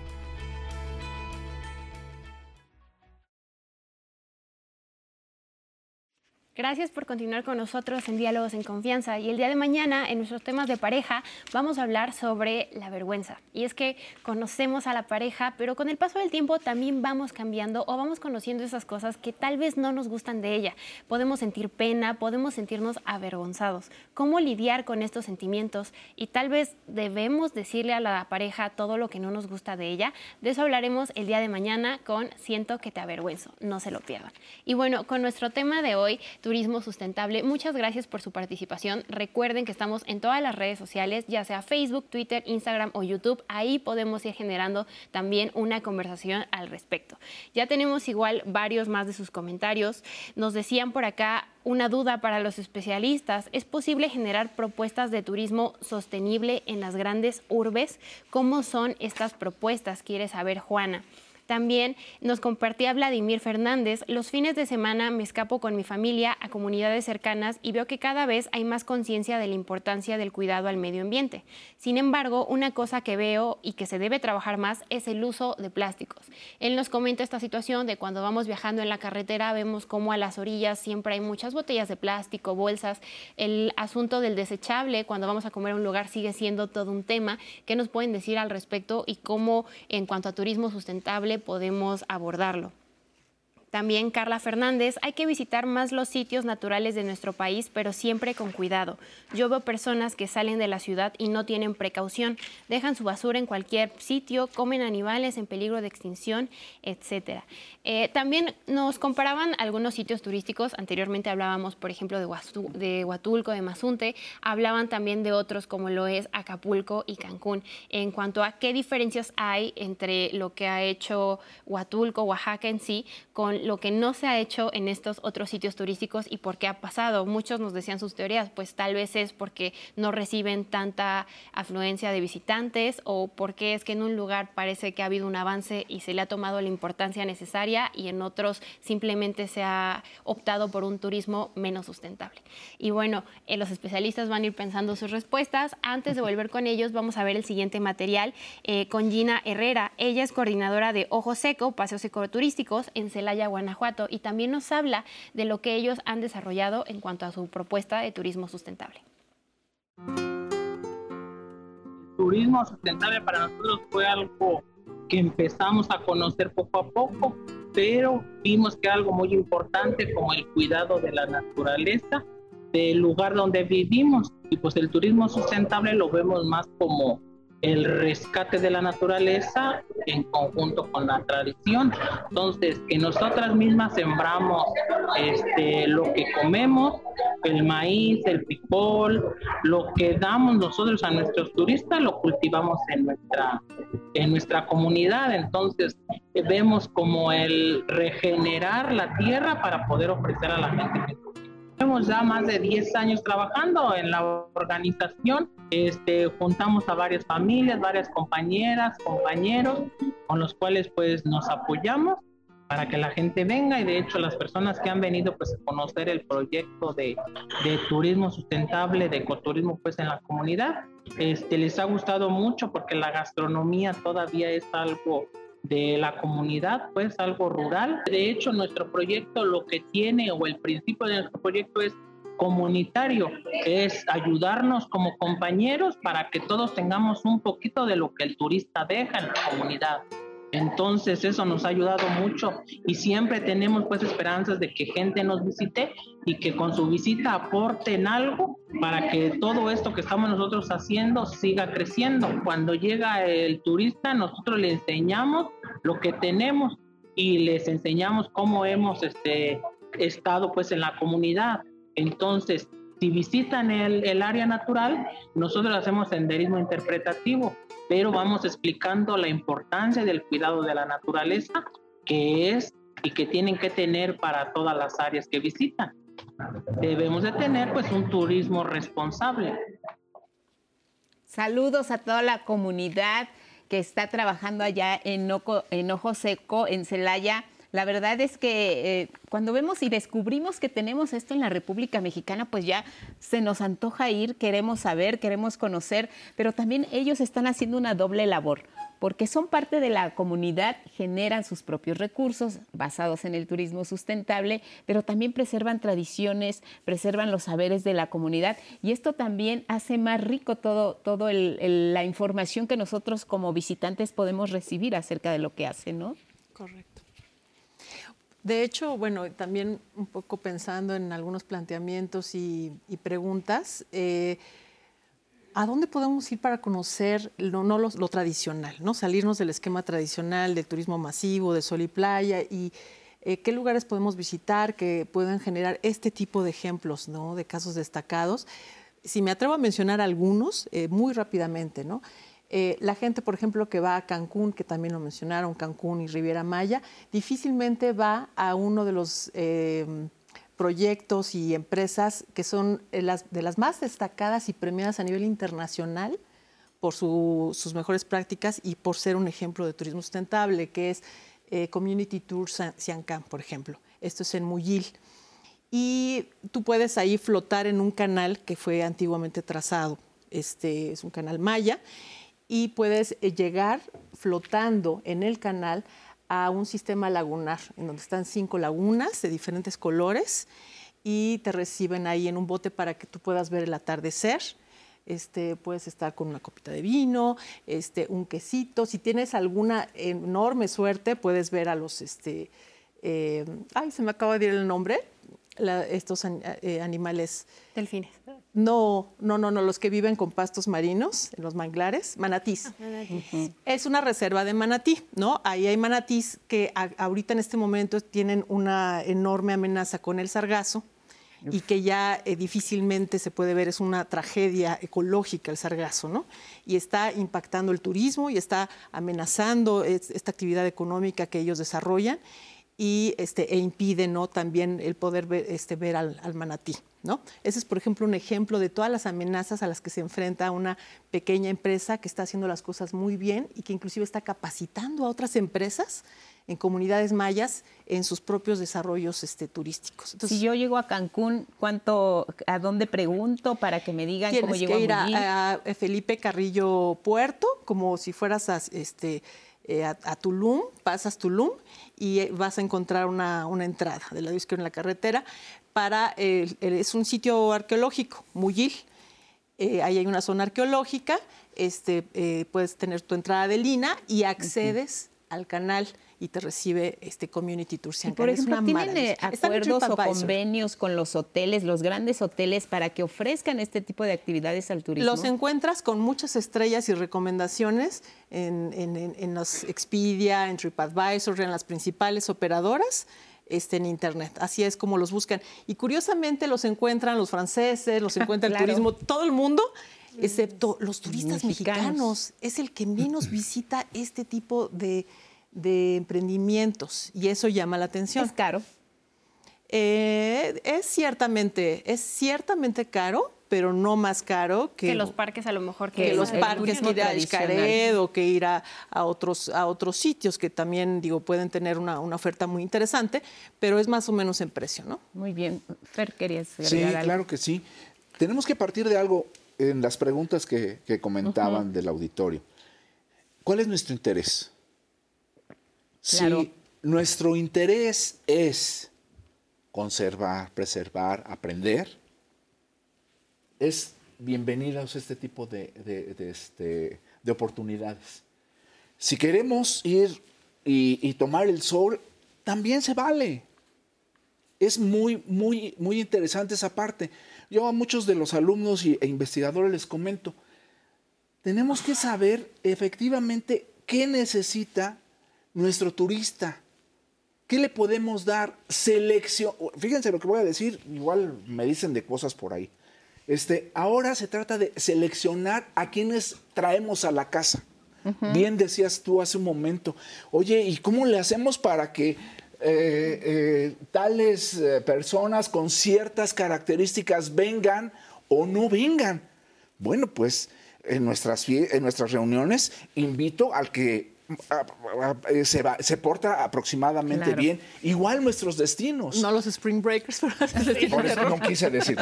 Gracias por continuar con nosotros en Diálogos en Confianza. Y el día de mañana, en nuestros temas de pareja, vamos a hablar sobre la vergüenza. Y es que conocemos a la pareja, pero con el paso del tiempo también vamos cambiando o vamos conociendo esas cosas que tal vez no nos gustan de ella. Podemos sentir pena, podemos sentirnos avergonzados. ¿Cómo lidiar con estos sentimientos? Y tal vez debemos decirle a la pareja todo lo que no nos gusta de ella. De eso hablaremos el día de mañana con Siento que te avergüenzo. No se lo pierdan. Y bueno, con nuestro tema de hoy, Turismo Sustentable. Muchas gracias por su participación. Recuerden que estamos en todas las redes sociales, ya sea Facebook, Twitter, Instagram o YouTube. Ahí podemos ir generando también una conversación al respecto. Ya tenemos igual varios más de sus comentarios. Nos decían por acá una duda para los especialistas. ¿Es posible generar propuestas de turismo sostenible en las grandes urbes? ¿Cómo son estas propuestas? Quiere saber Juana. También nos compartía Vladimir Fernández, los fines de semana me escapo con mi familia a comunidades cercanas y veo que cada vez hay más conciencia de la importancia del cuidado al medio ambiente. Sin embargo, una cosa que veo y que se debe trabajar más es el uso de plásticos. Él nos comenta esta situación de cuando vamos viajando en la carretera, vemos cómo a las orillas siempre hay muchas botellas de plástico, bolsas. El asunto del desechable, cuando vamos a comer a un lugar, sigue siendo todo un tema. ¿Qué nos pueden decir al respecto y cómo en cuanto a turismo sustentable podemos abordarlo. También Carla Fernández, hay que visitar más los sitios naturales de nuestro país, pero siempre con cuidado. Yo veo personas que salen de la ciudad y no tienen precaución, dejan su basura en cualquier sitio, comen animales en peligro de extinción, etc. Eh, también nos comparaban algunos sitios turísticos, anteriormente hablábamos, por ejemplo, de, de Huatulco, de Mazunte, hablaban también de otros como lo es Acapulco y Cancún, en cuanto a qué diferencias hay entre lo que ha hecho Huatulco, Oaxaca en sí, con lo que no se ha hecho en estos otros sitios turísticos y por qué ha pasado. Muchos nos decían sus teorías, pues tal vez es porque no reciben tanta afluencia de visitantes o porque es que en un lugar parece que ha habido un avance y se le ha tomado la importancia necesaria y en otros simplemente se ha optado por un turismo menos sustentable. Y bueno, eh, los especialistas van a ir pensando sus respuestas. Antes de volver con ellos, vamos a ver el siguiente material eh, con Gina Herrera. Ella es coordinadora de Ojo Seco, Paseos Ecoturísticos en Celaya, Guanajuato y también nos habla de lo que ellos han desarrollado en cuanto a su propuesta de turismo sustentable. El turismo sustentable para nosotros fue algo que empezamos a conocer poco a poco, pero vimos que algo muy importante como el cuidado de la naturaleza del lugar donde vivimos. Y pues el turismo sustentable lo vemos más como el rescate de la naturaleza en conjunto con la tradición. Entonces, que nosotras mismas sembramos este, lo que comemos, el maíz, el frijol, lo que damos nosotros a nuestros turistas, lo cultivamos en nuestra, en nuestra comunidad. Entonces, vemos como el regenerar la tierra para poder ofrecer a la gente Tenemos ya más de 10 años trabajando en la organización. Este, juntamos a varias familias, varias compañeras, compañeros, con los cuales pues nos apoyamos para que la gente venga. Y de hecho las personas que han venido pues a conocer el proyecto de, de turismo sustentable, de ecoturismo pues en la comunidad, este, les ha gustado mucho porque la gastronomía todavía es algo de la comunidad, pues algo rural. De hecho, nuestro proyecto lo que tiene o el principio de nuestro proyecto es comunitario, es ayudarnos como compañeros para que todos tengamos un poquito de lo que el turista deja en la comunidad. Entonces eso nos ha ayudado mucho y siempre tenemos pues esperanzas de que gente nos visite y que con su visita aporten algo para que todo esto que estamos nosotros haciendo siga creciendo. Cuando llega el turista nosotros le enseñamos lo que tenemos y les enseñamos cómo hemos este, estado pues en la comunidad entonces, si visitan el, área natural, nosotros hacemos senderismo interpretativo, pero vamos explicando la importancia del cuidado de la naturaleza que es y que tienen que tener para todas las áreas que visitan. Debemos de tener pues un turismo responsable. Saludos a toda la comunidad que está trabajando allá en, en Ojo Seco, en Celaya la verdad es que eh, cuando vemos y descubrimos que tenemos esto en la República Mexicana, pues ya se nos antoja ir, queremos saber, queremos conocer, pero también ellos están haciendo una doble labor porque son parte de la comunidad, generan sus propios recursos basados en el turismo sustentable, pero también preservan tradiciones, preservan los saberes de la comunidad y esto también hace más rico todo, todo la información que nosotros como visitantes podemos recibir acerca de lo que hacen, ¿no? Correcto. De hecho, bueno, también un poco pensando en algunos planteamientos y, preguntas, eh, ¿a dónde podemos ir para conocer lo, no lo, tradicional, ¿no? salirnos del esquema tradicional del turismo masivo, de sol y playa y eh, qué lugares podemos visitar que puedan generar este tipo de ejemplos, ¿no? de casos destacados? Si me atrevo a mencionar algunos, eh, muy rápidamente, ¿no? Eh, la gente, por ejemplo, que va a Cancún, que también lo mencionaron, Cancún y Riviera Maya, difícilmente va a uno de los eh, proyectos y empresas que son de las más destacadas y premiadas a nivel internacional por sus mejores prácticas y por ser un ejemplo de turismo sustentable, que es eh, Community Tour Siancán, por ejemplo. Esto es en Muyil. Y tú puedes ahí flotar en un canal que fue antiguamente trazado. Este es un canal maya y puedes eh, llegar flotando en el canal a un sistema lagunar, en donde están cinco lagunas de diferentes colores y te reciben ahí en un bote para que tú puedas ver el atardecer. Este, puedes estar con una copita de vino, este, un quesito. Si tienes alguna enorme suerte, puedes ver a los, este, eh, ay, se me acaba de ir el nombre, estos eh, animales. Delfines. No, no, no, no, los que viven con pastos marinos, en los manglares, manatís. Ah, es una reserva de manatí, ¿no? Ahí hay manatís que ahorita en este momento tienen una enorme amenaza con el sargazo y que ya eh, difícilmente se puede ver, es una tragedia ecológica el sargazo, ¿no? Y está impactando el turismo y está amenazando esta actividad económica que ellos desarrollan y este, e impide ¿no? también el poder ver, este, ver al, manatí. ¿no? Ese es, por ejemplo, un ejemplo de todas las amenazas a las que se enfrenta una pequeña empresa que está haciendo las cosas muy bien y que inclusive está capacitando a otras empresas en comunidades mayas en sus propios desarrollos este, turísticos. si yo llego a Cancún, ¿cuánto, ¿a dónde pregunto para que me digan cómo llego que ir a, a, Felipe Carrillo Puerto, como si fueras a, este, eh, a, Tulum, pasas Tulum y eh, vas a encontrar una, entrada del lado izquierdo en la carretera para, es un sitio arqueológico, Muyil. Eh, ahí hay una zona arqueológica, este, puedes tener tu entrada de lina y accedes al canal y te recibe este Community Tour y por ejemplo, ¿tienen eh, acuerdos o convenios con los hoteles, los grandes hoteles, para que ofrezcan este tipo de actividades al turismo? Los encuentras con muchas estrellas y recomendaciones en, en los Expedia, en TripAdvisor, en las principales operadoras este, en Internet. Así es como los buscan. Y curiosamente los encuentran los franceses, los (laughs) encuentra el turismo, todo el mundo, excepto los turistas mexicanos. Es el que menos (clears throat) visita este tipo de, emprendimientos y eso llama la atención. ¿Es caro? Eh, es ciertamente, es ciertamente caro, pero no más caro que, los parques a lo mejor que, los parques que ir a Xcaret o que ir a, otros a otros sitios que también digo pueden tener una, oferta muy interesante pero es más o menos en precio no muy bien. Fer querías sí claro que sí. Tenemos que partir de algo en las preguntas que, comentaban del auditorio. ¿cuál es nuestro interés? Si nuestro interés es conservar, preservar, aprender, es bienvenidos a este tipo de, este, de, oportunidades. Si queremos ir y, tomar el sol, también se vale. Es muy, muy, muy interesante esa parte. Yo a muchos de los alumnos e investigadores les comento, tenemos que saber efectivamente qué necesita nuestro turista. ¿Qué le podemos dar? Selección. Fíjense lo que voy a decir, igual me dicen de cosas por ahí. Este, ahora se trata de seleccionar a quienes traemos a la casa. Bien decías tú hace un momento, oye, ¿y cómo le hacemos para que eh, eh, tales eh, personas con ciertas características vengan o no vengan? Bueno, pues en nuestras, en nuestras reuniones invito al que eh, se, se, porta aproximadamente bien. Igual nuestros destinos. No los Spring Breakers, Por eso no quise decir.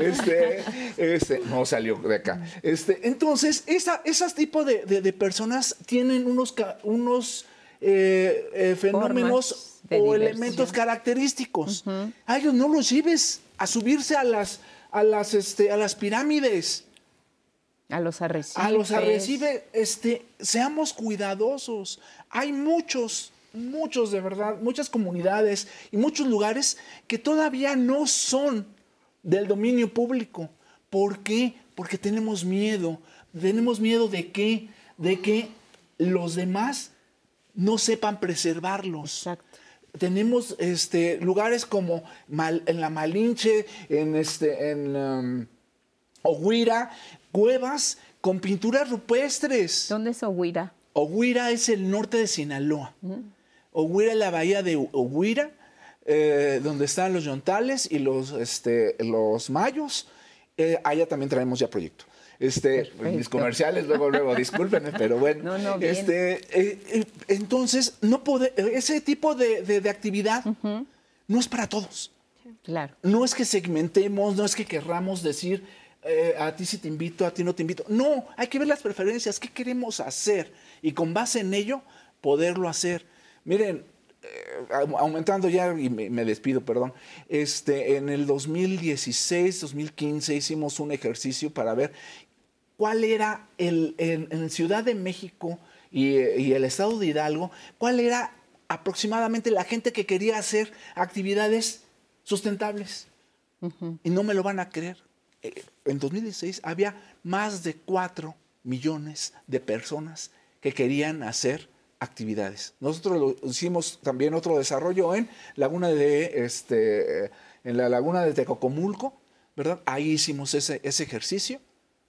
Este, este, no salió de acá. Este, entonces, esa, esas tipos de, personas tienen unos, unos eh, eh, fenómenos o elementos característicos. A ellos no los lleves a subirse a las, a las, este, a las pirámides. A los arrecifes. A los arrecifes, este, seamos cuidadosos. Hay muchos, muchos de verdad, muchas comunidades y muchos lugares que todavía no son del dominio público. ¿Por qué? Porque tenemos miedo. Tenemos miedo de qué? De que los demás no sepan preservarlos. Exacto tenemos este, lugares como en la Malinche, en, este, en um, cuevas con pinturas rupestres. ¿Dónde es Oguira? Oguira es el norte de Sinaloa. Oguira es la bahía de Oguira, eh, donde están los yontales y los, este, los mayos. Eh, allá también traemos ya proyecto. Este, mis comerciales, luego, luego, (laughs) discúlpenme, pero bueno. No, no, Este, eh, entonces, no puede, ese tipo de, actividad no es para todos. Claro. No es que segmentemos, no es que querramos decir, eh, a ti sí te invito, a ti no te invito. No, hay que ver las preferencias, qué queremos hacer y con base en ello poderlo hacer. Miren, eh, aumentando ya y me, despido, perdón. Este, en el 2016, 2015 hicimos un ejercicio para ver cuál era el, en, Ciudad de México y, el estado de Hidalgo, cuál era aproximadamente la gente que quería hacer actividades sustentables. Y no me lo van a creer. Eh, en 2016 había más de 4 millones de personas que querían hacer actividades. Nosotros hicimos también otro desarrollo en Laguna de este en la Laguna de Tecocomulco, ¿verdad? Ahí hicimos ese, ese ejercicio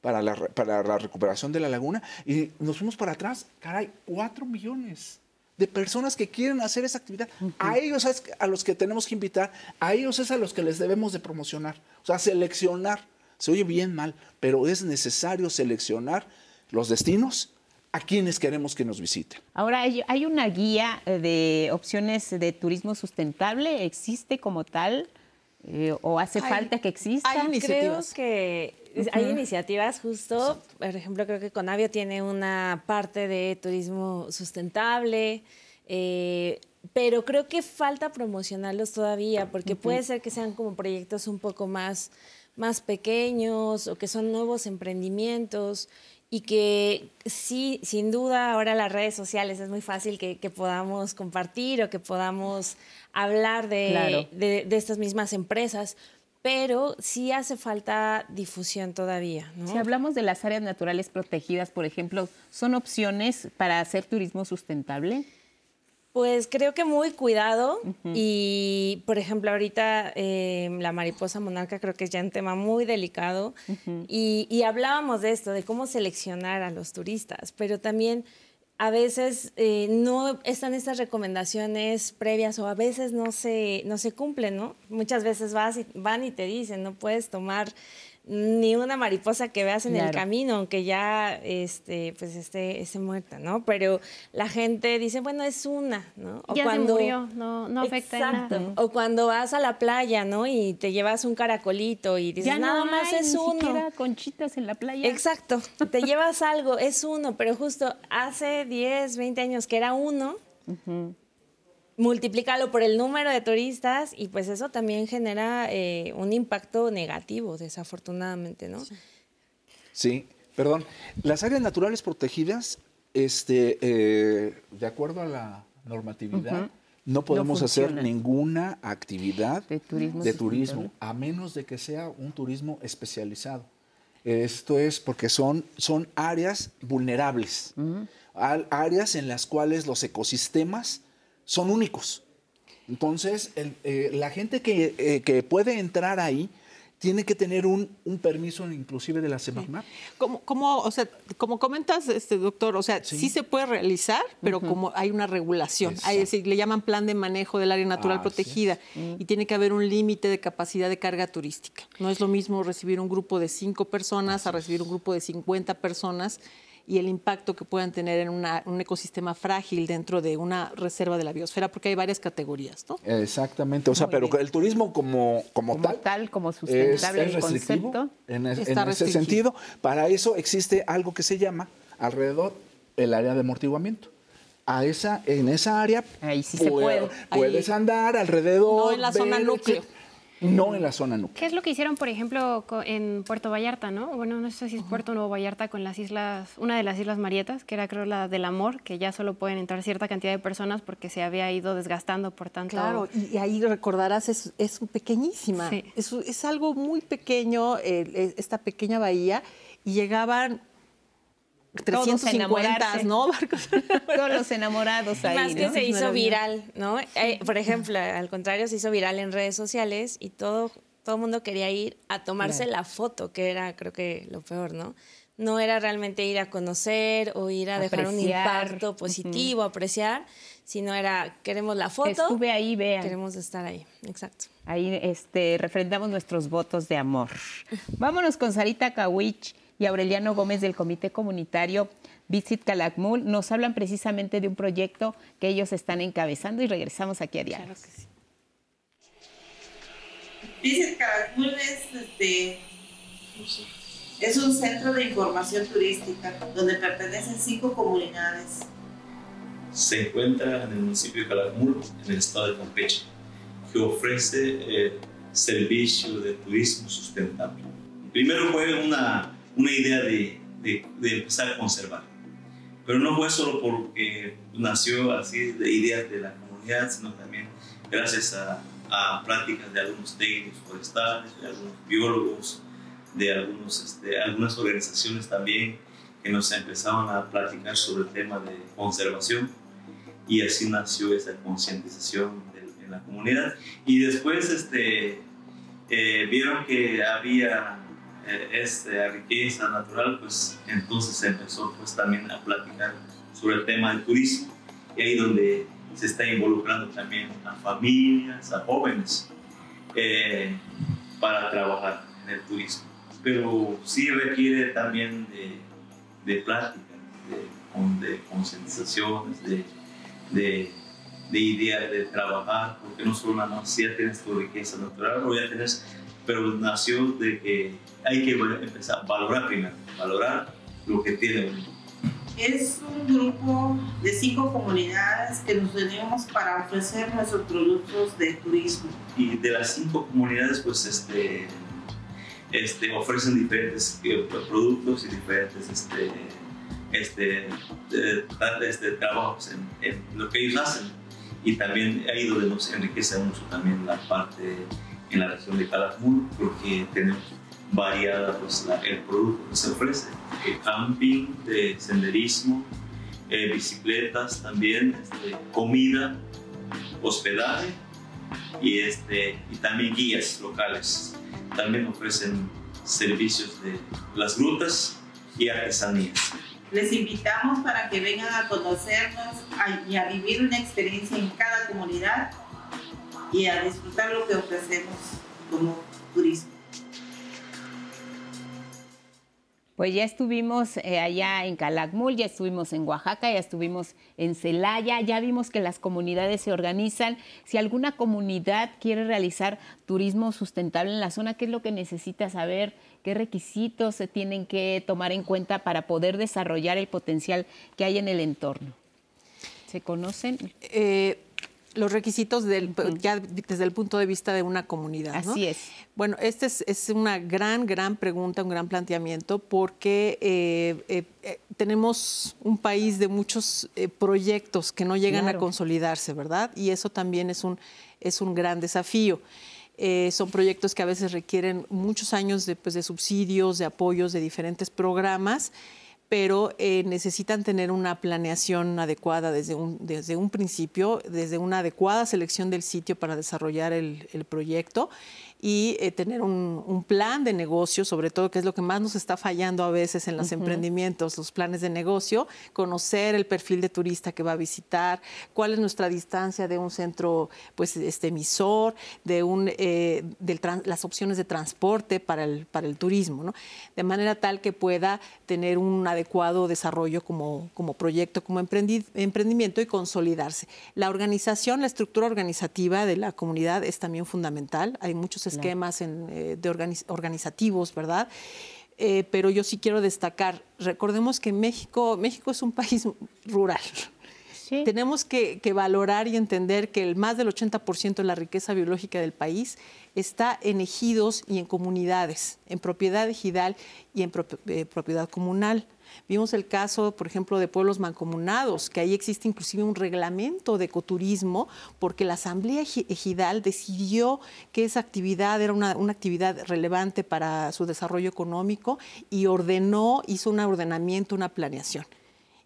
para la, para la recuperación de la laguna y nos fuimos para atrás, caray, 4 millones de personas que quieren hacer esa actividad. A ellos es a los que tenemos que invitar, a ellos es a los que les debemos de promocionar, o sea, seleccionar se oye bien mal, pero es necesario seleccionar los destinos a quienes queremos que nos visiten. Ahora, ¿hay una guía eh, de opciones de turismo sustentable? ¿Existe como tal? Eh, ¿O hace falta que exista? Hay iniciativas. Creo que hay iniciativas justo, por ejemplo, creo que Conavio tiene una parte de turismo sustentable, eh, pero creo que falta promocionarlos todavía, porque puede ser que sean como proyectos un poco más más pequeños o que son nuevos emprendimientos y que sí, sin duda, ahora las redes sociales es muy fácil que, podamos compartir o que podamos hablar de, de, estas mismas empresas, pero sí hace falta difusión todavía. Si hablamos de las áreas naturales protegidas, por ejemplo, ¿son opciones para hacer turismo sustentable? Pues creo que muy cuidado y, por ejemplo, ahorita em, la mariposa monarca creo que es ya un tema muy delicado y, hablábamos de esto, de cómo seleccionar a los turistas, pero también a veces eh, no están estas recomendaciones previas o a veces no se, no se cumplen, ¿no? Muchas veces vas y, van y te dicen, no puedes tomar ni una mariposa que veas en el camino, aunque ya este, pues esté, esté, muerta, ¿no? Pero la gente dice, bueno, es una, ¿no? O ya cuando, murió, no, no afecta nada. O cuando vas a la playa, ¿no? Y te llevas un caracolito y dices, nada más es ni uno. conchitas en la playa. Exacto, te llevas algo, es uno, pero justo hace 10, 20 años que era uno, multiplícalo por el número de turistas y pues eso también genera eh, un impacto negativo, desafortunadamente, ¿no? Sí. perdón. Las áreas naturales protegidas, este, eh, de acuerdo a la normatividad, no podemos hacer ninguna actividad de turismo, a menos de que sea un turismo especializado. Esto es porque son, son áreas vulnerables, áreas en las cuales los ecosistemas son únicos. Entonces, eh, la gente eh, que, puede entrar ahí tiene que tener un, permiso inclusive de la Semarnat. Como, como, o sea, como comentas, este doctor, o sea, sí, se puede realizar, pero como hay una regulación, es decir, le llaman plan de manejo del área natural protegida y tiene que haber un límite de capacidad de carga turística. No es lo mismo recibir un grupo de cinco personas a recibir un grupo de 50 personas y el impacto que puedan tener en un ecosistema frágil dentro de una reserva de la biosfera, porque hay varias categorías, ¿no? Exactamente, o sea, pero el turismo como, como, tal, como sustentable, es, concepto, en, ese sentido. Para eso existe algo que se llama alrededor el área de amortiguamiento a esa, en esa área Ahí sí se puede. puedes andar alrededor. No en la zona núcleo. No en la zona núcleo. ¿Qué es lo que hicieron, por ejemplo, en Puerto Vallarta, no? Bueno, no sé si es Puerto Nuevo Vallarta con las islas, una de las islas Marietas, que era creo la del amor, que ya solo pueden entrar cierta cantidad de personas porque se había ido desgastando por tanto. Claro, y ahí recordarás, es, es pequeñísima. Es, es, algo muy pequeño, eh, esta pequeña bahía, y llegaban 350, ¿no? (laughs) Todos los enamorados ahí. Más que se hizo viral, ¿no? Eh, por ejemplo, al contrario, se hizo viral en redes sociales y todo todo el mundo quería ir a tomarse la foto, que era creo que lo peor, ¿no? No era realmente ir a conocer o ir a dejar un impacto positivo, apreciar, sino era queremos la foto. Estuve ahí, vean. Queremos estar ahí, exacto. Ahí este, refrendamos nuestros votos de amor. Vámonos con Sarita Kawich y Aureliano Gómez del Comité Comunitario Visit Calakmul nos hablan precisamente de un proyecto que ellos están encabezando y regresamos aquí a Diario. Visit Calakmul es, este, es un centro de información turística donde pertenecen cinco comunidades. Se encuentra en el municipio de Calakmul, en el estado de Campeche, que ofrece eh, servicio de turismo sustentable. Primero fue una una idea de, de, empezar a conservar. Pero no fue solo porque nació así de ideas de la comunidad, sino también gracias a, a prácticas de algunos técnicos forestales, de algunos biólogos, de algunos, este, algunas organizaciones también que nos empezaban a platicar sobre el tema de conservación y así nació esa concientización en la comunidad. Y después este, eh, vieron que había eh, esta riqueza natural, pues entonces se empezó pues también a platicar sobre el tema del turismo y ahí donde se está involucrando también a familias, a jóvenes eh, para trabajar en el turismo. Pero sí requiere también de, de plática, de, de concientizaciones, de, de, de de trabajar, porque no solo nada más ya tienes tu riqueza natural, o ya tienes, pero nació de que hay que empezar a valorar primero, valorar lo que tiene Es un grupo de cinco comunidades que nos unimos para ofrecer nuestros productos de turismo. Y de las cinco comunidades, pues este, este, ofrecen diferentes eh, productos y diferentes este, este, este, trabajos en, en, lo que ellos hacen. Y también ahí donde nos enriquece mucho también la parte en la región de Calakmul, porque tenemos variada pues, el producto que se ofrece. El camping, de senderismo, eh, bicicletas también, este, comida, hospedaje y, este, y también guías locales. También ofrecen servicios de las grutas y artesanías. Les invitamos para que vengan a conocernos y a vivir una experiencia en cada comunidad y a disfrutar lo que ofrecemos como turismo. Pues ya estuvimos eh, allá en Calakmul, ya estuvimos en Oaxaca, ya estuvimos en Celaya, ya vimos que las comunidades se organizan. Si alguna comunidad quiere realizar turismo sustentable en la zona, ¿qué es lo que necesita saber? ¿Qué requisitos se tienen que tomar en cuenta para poder desarrollar el potencial que hay en el entorno? ¿Se conocen? Eh, los requisitos del, ya desde el punto de vista de una comunidad. Así es. Bueno, esta es, una gran, gran pregunta, un gran planteamiento, porque eh, eh, eh, tenemos un país de muchos proyectos que no llegan a consolidarse, ¿verdad? Y eso también es un, es un gran desafío. son proyectos que a veces requieren muchos años de, pues, de subsidios, de apoyos de diferentes programas pero eh, necesitan tener una planeación adecuada desde un, desde un principio, desde una adecuada selección del sitio para desarrollar el, el proyecto y eh, tener un, plan de negocio, sobre todo, que es lo que más nos está fallando a veces en los emprendimientos, los planes de negocio, conocer el perfil de turista que va a visitar, cuál es nuestra distancia de un centro pues, este, emisor, de, un, eh, las opciones de transporte para el, para el turismo, ¿no? de manera tal que pueda tener un adecuado desarrollo como, como proyecto, como emprendimiento y consolidarse. La organización, la estructura organizativa de la comunidad es también fundamental. Hay muchos esquemas eh, de organizativos, ¿verdad? Eh, pero yo sí quiero destacar, recordemos que México, México es un país rural. Tenemos que, valorar y entender que el más del 80% de la riqueza biológica del país está en ejidos y en comunidades, en propiedad ejidal y en eh, propiedad comunal. Vimos el caso, por ejemplo, de pueblos mancomunados, que ahí existe inclusive un reglamento de ecoturismo, porque la Asamblea Ejidal decidió que esa actividad era una, actividad relevante para su desarrollo económico y ordenó, hizo un ordenamiento, una planeación.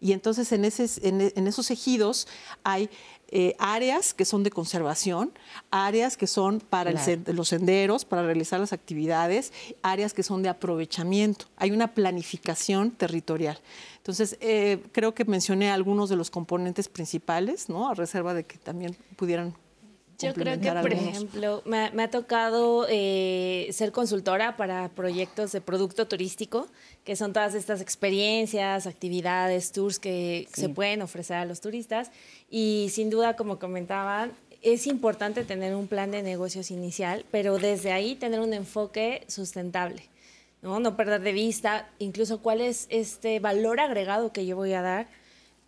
Y entonces en, en esos ejidos hay eh, áreas que son de conservación, áreas que son para los senderos, para realizar las actividades, áreas que son de aprovechamiento. Hay una planificación territorial. Entonces, eh, creo que mencioné algunos de los componentes principales, ¿no? A reserva de que también pudieran yo creo que, por ejemplo, me, ha tocado eh, ser consultora para proyectos de producto turístico, que son todas estas experiencias, actividades, tours que se pueden ofrecer a los turistas. Y sin duda, como comentaban, es importante tener un plan de negocios inicial, pero desde ahí tener un enfoque sustentable. ¿no? no perder de vista incluso cuál es este valor agregado que yo voy a dar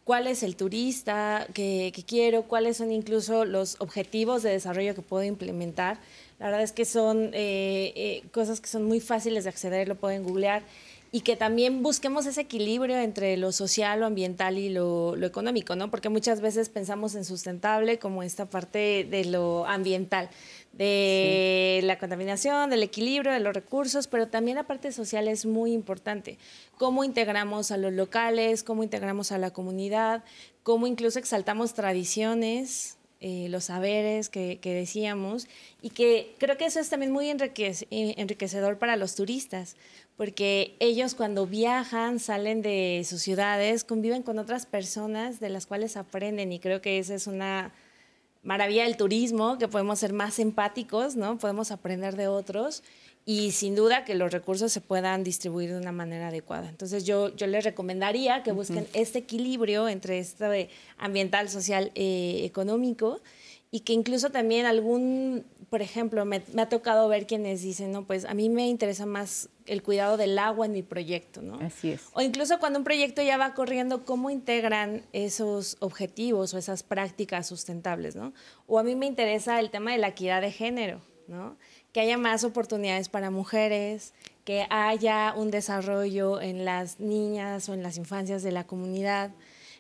cuál es el turista que, quiero, cuáles son incluso los objetivos de desarrollo que puedo implementar. La verdad es que son eh, eh, cosas que son muy fáciles de acceder, lo pueden googlear. Y que también busquemos ese equilibrio entre lo social, lo ambiental y lo, lo económico, ¿no? Porque muchas veces pensamos en sustentable como esta parte de lo ambiental de la contaminación, del equilibrio de los recursos, pero también la parte social es muy importante. Cómo integramos a los locales, cómo integramos a la comunidad, cómo incluso exaltamos tradiciones, eh, los saberes que, decíamos, y que creo que eso es también muy enriquecedor para los turistas, porque ellos cuando viajan, salen de sus ciudades, conviven con otras personas de las cuales aprenden, y creo que esa es una maravilla del turismo, que podemos ser más empáticos, ¿no? Podemos aprender de otros y sin duda que los recursos se puedan distribuir de una manera adecuada. Entonces yo, yo les recomendaría que busquen este equilibrio entre este ambiental, social, eh, económico y que incluso también algún, por ejemplo, me, ha tocado ver quienes dicen, no, pues a mí me interesa más el cuidado del agua en mi proyecto, ¿no? Así es. O incluso cuando un proyecto ya va corriendo, ¿cómo integran esos objetivos o esas prácticas sustentables, ¿no? O a mí me interesa el tema de la equidad de género, ¿no? que haya más oportunidades para mujeres, que haya un desarrollo en las niñas o en las infancias de la comunidad.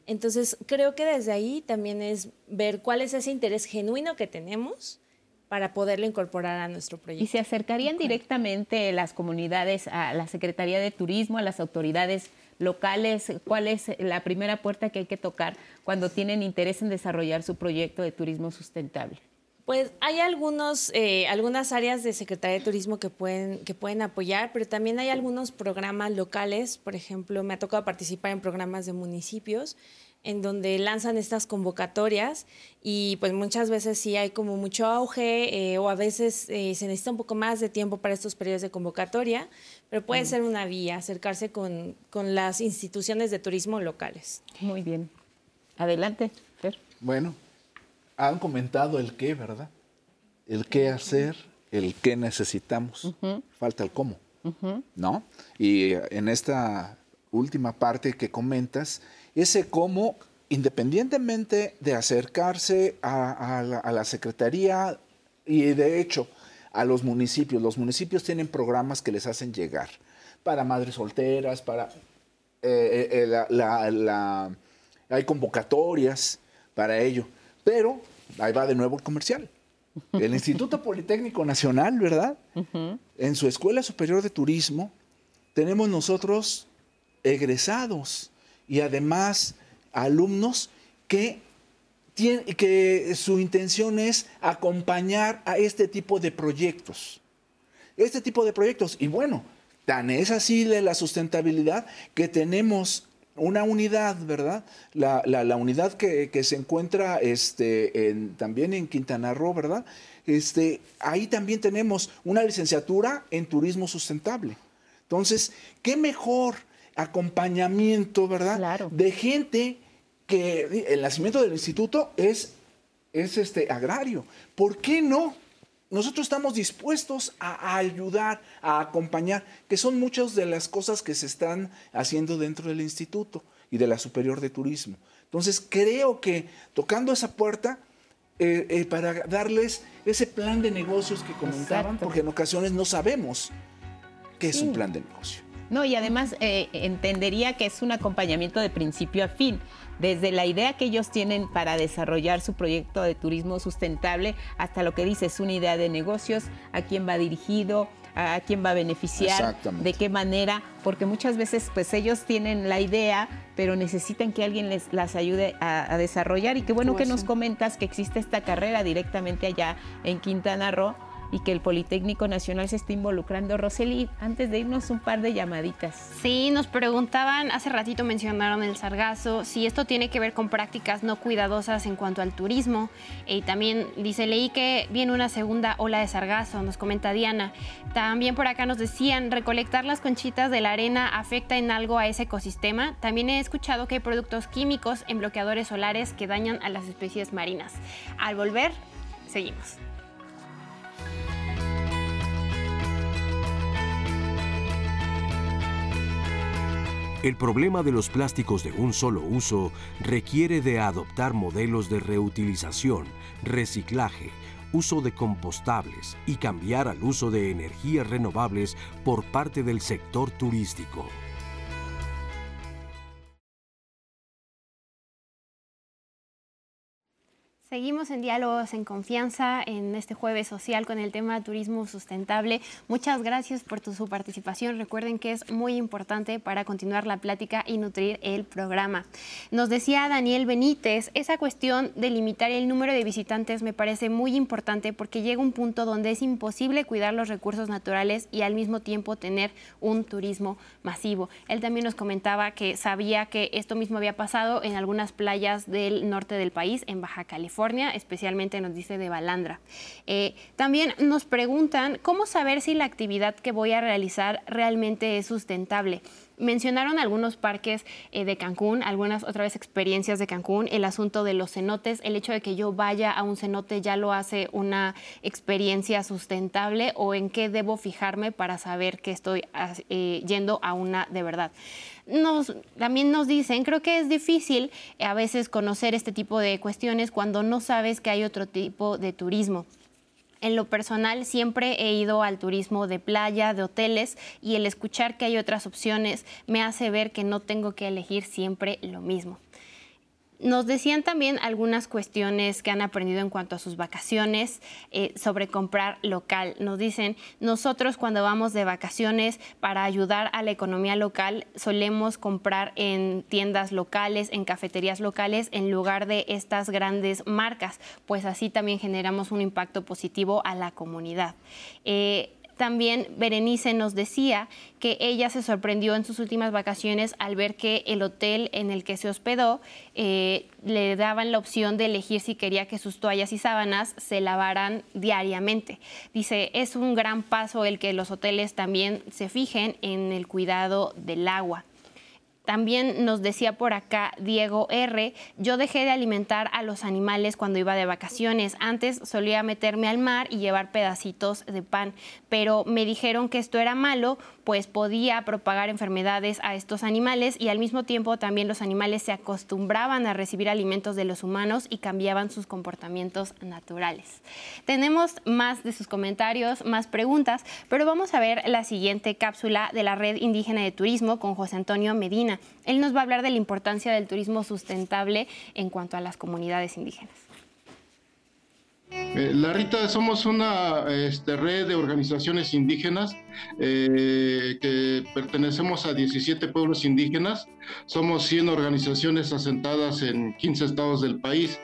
Entonces, creo que desde ahí también es ver cuál es ese interés genuino que tenemos para poderlo incorporar a nuestro proyecto. ¿Y se acercarían directamente las comunidades a la Secretaría de Turismo, a las autoridades locales? ¿Cuál es la primera puerta que hay que tocar cuando tienen interés en desarrollar su proyecto de turismo sustentable? Pues hay algunos, eh, algunas áreas de Secretaría de Turismo que pueden, que pueden apoyar, pero también hay algunos programas locales. Por ejemplo, me ha tocado participar en programas de municipios en donde lanzan estas convocatorias y pues muchas veces sí hay como mucho auge eh, o a veces eh, se necesita un poco más de tiempo para estos periodos de convocatoria, pero puede ser una vía, acercarse con, con las instituciones de turismo locales. Muy bien. Adelante, Fer. Bueno, han comentado el qué, ¿verdad? El qué hacer, el qué necesitamos. Falta el cómo, ¿no? Y en esta última parte que comentas, ese cómo, independientemente de acercarse a, la, Secretaría y de hecho a los municipios, los municipios tienen programas que les hacen llegar para madres solteras, para... Eh, eh, la, hay convocatorias para ello. Pero ahí va de nuevo el comercial. El (laughs) Instituto Politécnico Nacional, ¿verdad? En su Escuela Superior de Turismo tenemos nosotros egresados y además alumnos que, que su intención es acompañar a este tipo de proyectos. Este tipo de proyectos. Y bueno, tan es así de la sustentabilidad que tenemos una unidad, ¿verdad? La, unidad que, se encuentra este, también en Quintana Roo, ¿verdad? Este, ahí también tenemos una licenciatura en turismo sustentable. Entonces, ¿qué mejor acompañamiento, ¿verdad? Claro. De gente que el nacimiento del instituto es, es este, agrario. ¿Por qué no? Nosotros estamos dispuestos a, ayudar, a acompañar, que son muchas de las cosas que se están haciendo dentro del instituto y de la Superior de Turismo. Entonces creo que tocando esa puerta, eh, eh, para darles ese plan de negocios que comentaban, porque en ocasiones no sabemos qué es un plan de negocio. No, y además eh, entendería que es un acompañamiento de principio a fin, desde la idea que ellos tienen para desarrollar su proyecto de turismo sustentable hasta lo que dice es una idea de negocios, a quién va dirigido, a quién va a beneficiar, de qué manera, porque muchas veces pues ellos tienen la idea, pero necesitan que alguien les las ayude a, desarrollar. Y qué bueno que nos comentas que existe esta carrera directamente allá en Quintana Roo y que el Politécnico Nacional se está involucrando. Roseli, antes de irnos un par de llamaditas. Sí, nos preguntaban, hace ratito mencionaron el sargazo, si esto tiene que ver con prácticas no cuidadosas en cuanto al turismo. Y también dice, leí que viene una segunda ola de sargazo, nos comenta Diana. También por acá nos decían, recolectar las conchitas de la arena afecta en algo a ese ecosistema. También he escuchado que hay productos químicos en bloqueadores solares que dañan a las especies marinas. Al volver, seguimos. El problema de los plásticos de un solo uso requiere de adoptar modelos de reutilización, reciclaje, uso de compostables y cambiar al uso de energías renovables por parte del sector turístico. Seguimos en diálogos en confianza en este jueves social con el tema turismo sustentable. Muchas gracias por tu, su participación. Recuerden que es muy importante para continuar la plática y nutrir el programa. Nos decía Daniel Benítez, esa cuestión de limitar el número de visitantes me parece muy importante porque llega un punto donde es imposible cuidar los recursos naturales y al mismo tiempo tener un turismo masivo. Él también nos comentaba que sabía que esto mismo había pasado en algunas playas del norte del país, en Baja California especialmente nos dice de Balandra. Eh, también nos preguntan cómo saber si la actividad que voy a realizar realmente es sustentable. Mencionaron algunos parques eh, de Cancún, algunas otra vez experiencias de Cancún, el asunto de los cenotes, el hecho de que yo vaya a un cenote ya lo hace una experiencia sustentable o en qué debo fijarme para saber que estoy eh, yendo a una de verdad nos, también nos dicen, creo que es difícil eh, a veces conocer este tipo de cuestiones cuando no sabes que hay otro tipo de turismo. En lo personal siempre he ido al turismo de playa, de hoteles y el escuchar que hay otras opciones me hace ver que no tengo que elegir siempre lo mismo. Nos decían también algunas cuestiones que han aprendido en cuanto a sus vacaciones eh, sobre comprar local. Nos dicen, nosotros cuando vamos de vacaciones para ayudar a la economía local solemos comprar en tiendas locales, en cafeterías locales, en lugar de estas grandes marcas, pues así también generamos un impacto positivo a la comunidad. Eh, también Berenice nos decía que ella se sorprendió en sus últimas vacaciones al ver que el hotel en el que se hospedó eh, le daban la opción de elegir si quería que sus toallas y sábanas se lavaran diariamente. Dice, es un gran paso el que los hoteles también se fijen en el cuidado del agua. También nos decía por acá Diego R, yo dejé de alimentar a los animales cuando iba de vacaciones. Antes solía meterme al mar y llevar pedacitos de pan, pero me dijeron que esto era malo pues podía propagar enfermedades a estos animales y al mismo tiempo también los animales se acostumbraban a recibir alimentos de los humanos y cambiaban sus comportamientos naturales. Tenemos más de sus comentarios, más preguntas, pero vamos a ver la siguiente cápsula de la Red Indígena de Turismo con José Antonio Medina. Él nos va a hablar de la importancia del turismo sustentable en cuanto a las comunidades indígenas. Eh, la Rita, somos una este, red de organizaciones indígenas eh, que pertenecemos a 17 pueblos indígenas. Somos 100 organizaciones asentadas en 15 estados del país.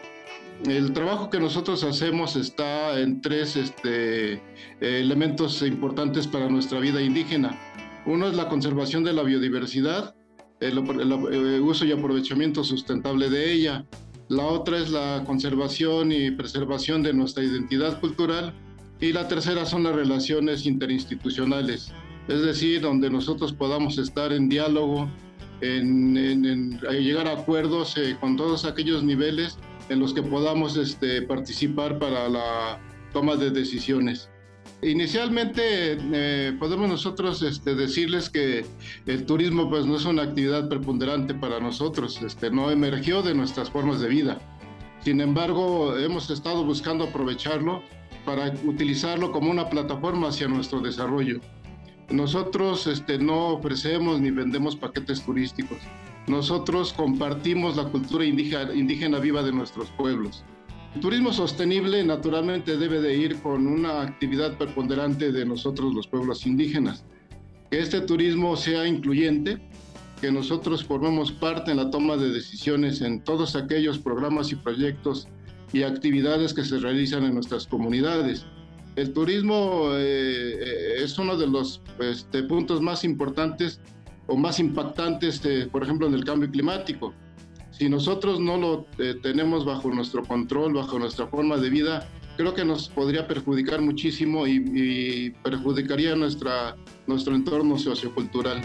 El trabajo que nosotros hacemos está en tres este, elementos importantes para nuestra vida indígena. Uno es la conservación de la biodiversidad, el uso y aprovechamiento sustentable de ella. La otra es la conservación y preservación de nuestra identidad cultural. Y la tercera son las relaciones interinstitucionales, es decir, donde nosotros podamos estar en diálogo, en, llegar a acuerdos eh, con todos aquellos niveles en los que podamos este, participar para la toma de decisiones. Inicialmente eh, podemos nosotros este, decirles que el turismo pues no es una actividad preponderante para nosotros, este, no emergió de nuestras formas de vida. Sin embargo, hemos estado buscando aprovecharlo para utilizarlo como una plataforma hacia nuestro desarrollo. Nosotros este, no ofrecemos ni vendemos paquetes turísticos. Nosotros compartimos la cultura indígena, indígena viva de nuestros pueblos. El turismo sostenible naturalmente debe de ir con una actividad preponderante de nosotros los pueblos indígenas. Que este turismo sea incluyente, que nosotros formemos parte en la toma de decisiones en todos aquellos programas y proyectos y actividades que se realizan en nuestras comunidades. El turismo eh, es uno de los este, puntos más importantes o más impactantes, por ejemplo, en el cambio climático si nosotros no lo eh, tenemos bajo nuestro control, bajo nuestra forma de vida, creo que nos podría perjudicar muchísimo y, perjudicaría nuestra, nuestro entorno sociocultural.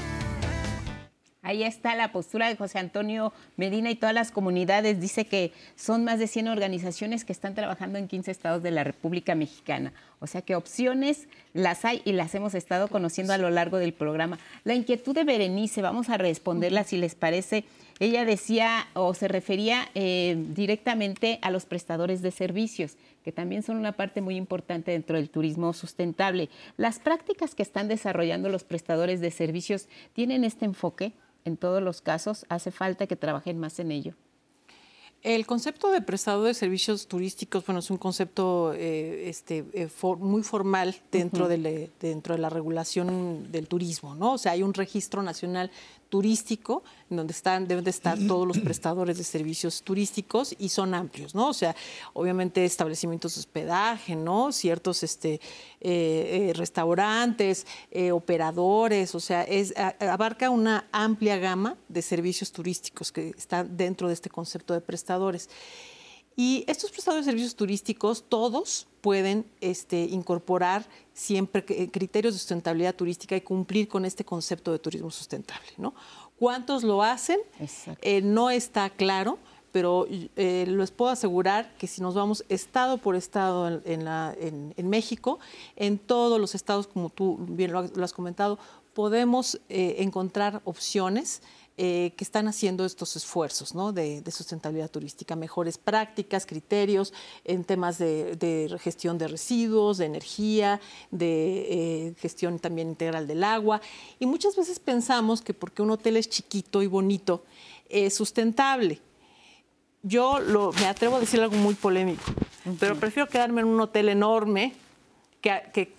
Ahí está la postura de José Antonio Medina y todas las comunidades. Dice que son más de 100 organizaciones que están trabajando en 15 estados de la República Mexicana. O sea que opciones las hay y las hemos estado conociendo a lo largo del programa. La inquietud de Berenice, vamos a responderla si les parece ella decía o se refería eh, directamente a los prestadores de servicios, que también son una parte muy importante dentro del turismo sustentable. ¿Las prácticas que están desarrollando los prestadores de servicios tienen este enfoque en todos los casos? ¿Hace falta que trabajen más en ello? El concepto de prestador de servicios turísticos, bueno, es un concepto eh, este, eh, muy formal dentro, de dentro de la regulación del turismo, ¿no? O sea, hay un registro nacional turístico, en donde están, deben de estar todos los prestadores de servicios turísticos y son amplios, ¿no? O sea, obviamente establecimientos de hospedaje, ¿no? Ciertos este, eh, eh, restaurantes, eh, operadores, o sea, es, abarca una amplia gama de servicios turísticos que están dentro de este concepto de prestadores. Y estos prestadores de servicios turísticos, todos pueden este, incorporar siempre eh, criterios de sustentabilidad turística y cumplir con este concepto de turismo sustentable. ¿no? ¿Cuántos lo hacen? Eh, no está claro, pero eh, les puedo asegurar que si nos vamos estado por estado en, México, en todos los estados, como tú bien lo has comentado, podemos encontrar opciones eh, que están haciendo estos esfuerzos ¿no? de, sustentabilidad turística, mejores prácticas, criterios en temas de, gestión de residuos, de energía, de eh, gestión también integral del agua. Y muchas veces pensamos que porque un hotel es chiquito y bonito, es sustentable. Yo me atrevo a decir algo muy polémico, pero prefiero quedarme en un hotel enorme que,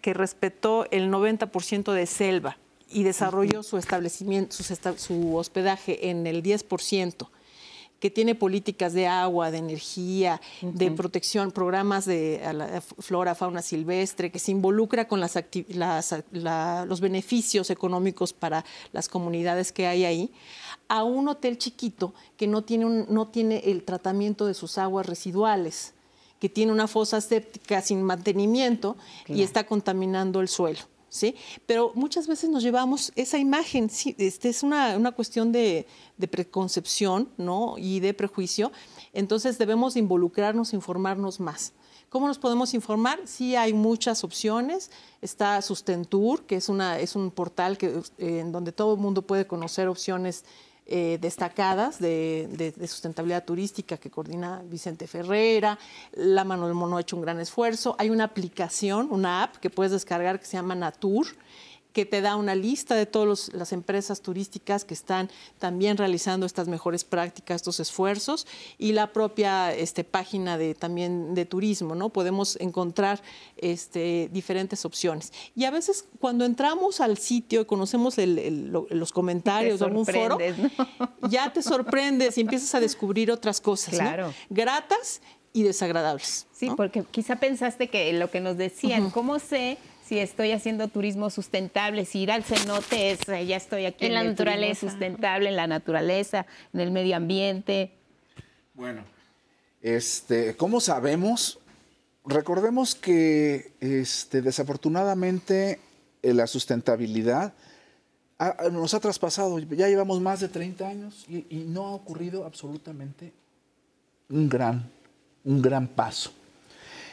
que respetó el 90% de selva y desarrolló su establecimiento, su, hospedaje en el 10%, que tiene políticas de agua, de energía, de protección, programas de flora, fauna silvestre, que se involucra con las, los beneficios económicos para las comunidades que hay ahí, a un hotel chiquito que no tiene, no tiene el tratamiento de sus aguas residuales que tiene una fosa séptica sin mantenimiento y está contaminando el suelo. ¿Sí? Pero muchas veces nos llevamos esa imagen, sí, este es una, cuestión de, preconcepción ¿no? y de prejuicio, entonces debemos involucrarnos, informarnos más. ¿Cómo nos podemos informar? Sí, hay muchas opciones. Está Sustentur, que es, una, es un portal que, eh, en donde todo el mundo puede conocer opciones eh, destacadas de, sustentabilidad turística que coordina Vicente Ferrera. La Mano del Mono ha hecho un gran esfuerzo. Hay una aplicación, una app que puedes descargar que se llama Natur que te da una lista de todas las empresas turísticas que están también realizando estas mejores prácticas, estos esfuerzos, y la propia este, página de, también de turismo, ¿no? Podemos encontrar este, diferentes opciones. Y a veces cuando entramos al sitio y conocemos los comentarios de algún foro, (laughs) ya te sorprendes y empiezas a descubrir otras cosas, claro. Gratas y desagradables. Sí, porque quizá pensaste que lo que nos decían, ¿cómo sé si estoy haciendo turismo sustentable, si ir al cenote es, ya estoy aquí en, la naturaleza sustentable, en la naturaleza, en el medio ambiente. Bueno, este, ¿cómo sabemos? Recordemos que este, desafortunadamente eh, la sustentabilidad nos ha traspasado, ya llevamos más de 30 años y, no ha ocurrido absolutamente un gran, un gran paso.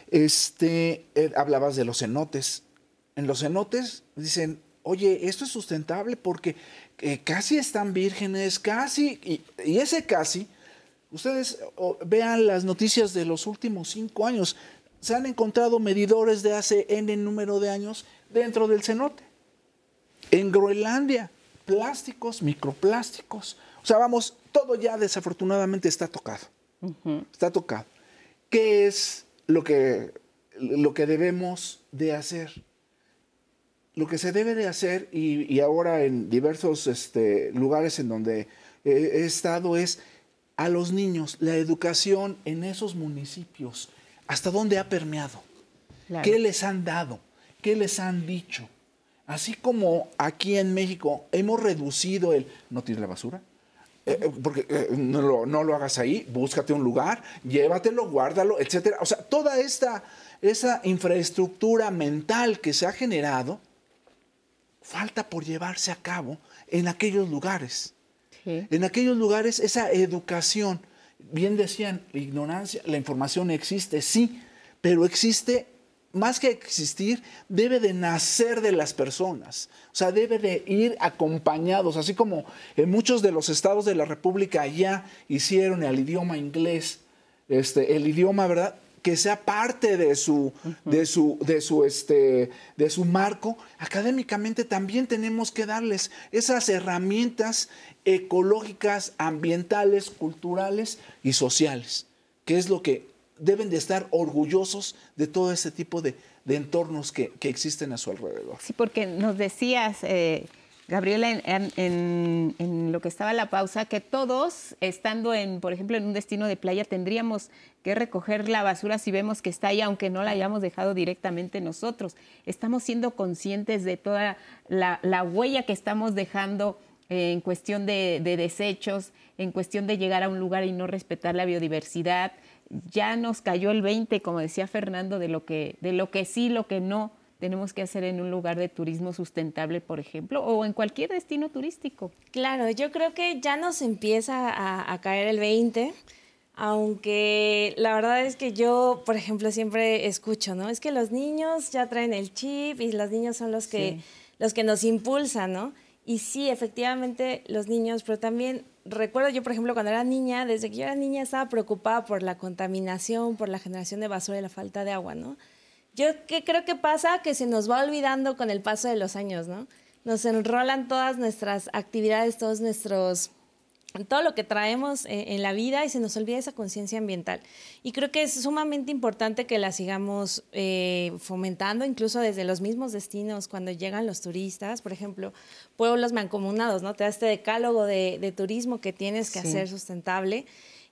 Este, eh, hablabas de los cenotes en los cenotes dicen, oye, esto es sustentable porque eh, casi están vírgenes, casi, y, ese casi, ustedes vean las noticias de los últimos cinco años, se han encontrado medidores de hace N número de años dentro del cenote. En Groenlandia, plásticos, microplásticos. O sea, vamos, todo ya desafortunadamente está tocado. Está tocado. ¿Qué es lo que, lo que debemos de hacer? Lo que se debe de hacer, y, ahora en diversos este, lugares en donde he, estado, es a los niños, la educación en esos municipios, hasta dónde ha permeado, qué les han dado, qué les han dicho. Así como aquí en México hemos reducido el no tires la basura, eh, eh, porque eh, no, lo, no, lo, hagas ahí, búscate un lugar, llévatelo, guárdalo, etcétera. O sea, toda esta esa infraestructura mental que se ha generado, falta por llevarse a cabo en aquellos lugares. En aquellos lugares esa educación, bien decían, la ignorancia, la información existe, sí, pero existe, más que existir, debe de nacer de las personas, o sea, debe de ir acompañados, así como en muchos de los estados de la República ya hicieron el idioma inglés, este, el idioma, ¿verdad? Que sea parte de su, de su, de su, este, de su marco, académicamente también tenemos que darles esas herramientas ecológicas, ambientales, culturales y sociales, que es lo que deben de estar orgullosos de todo ese tipo de, entornos que, existen a su alrededor. Sí, porque nos decías... Eh, Gabriela, en, lo que estaba la pausa, que todos, estando en, por ejemplo, en un destino de playa, tendríamos que recoger la basura si vemos que está ahí, aunque no la hayamos dejado directamente nosotros. Estamos siendo conscientes de toda la, huella que estamos dejando en cuestión de, de, desechos, en cuestión de llegar a un lugar y no respetar la biodiversidad. Ya nos cayó el 20, como decía Fernando, de lo que, de lo que sí, lo que no tenemos que hacer en un lugar de turismo sustentable, por ejemplo, o en cualquier destino turístico. Claro, yo creo que ya nos empieza a, caer el 20, aunque la verdad es que yo, por ejemplo, siempre escucho, ¿no? Es que los niños ya traen el chip y los niños son los que, los que nos impulsan, ¿no? Y sí, efectivamente, los niños, pero también recuerdo yo, por ejemplo, cuando era niña, desde que yo era niña estaba preocupada por la contaminación, por la generación de basura y la falta de agua, ¿no? Yo ¿qué creo que pasa que se nos va olvidando con el paso de los años, ¿no? Nos enrolan todas nuestras actividades, todos nuestros todo lo que traemos en, la vida y se nos olvida esa conciencia ambiental. Y creo que es sumamente importante que la sigamos eh, fomentando, incluso desde los mismos destinos, cuando llegan los turistas, por ejemplo, pueblos mancomunados, ¿no? Te da este decálogo de, turismo que tienes que hacer sustentable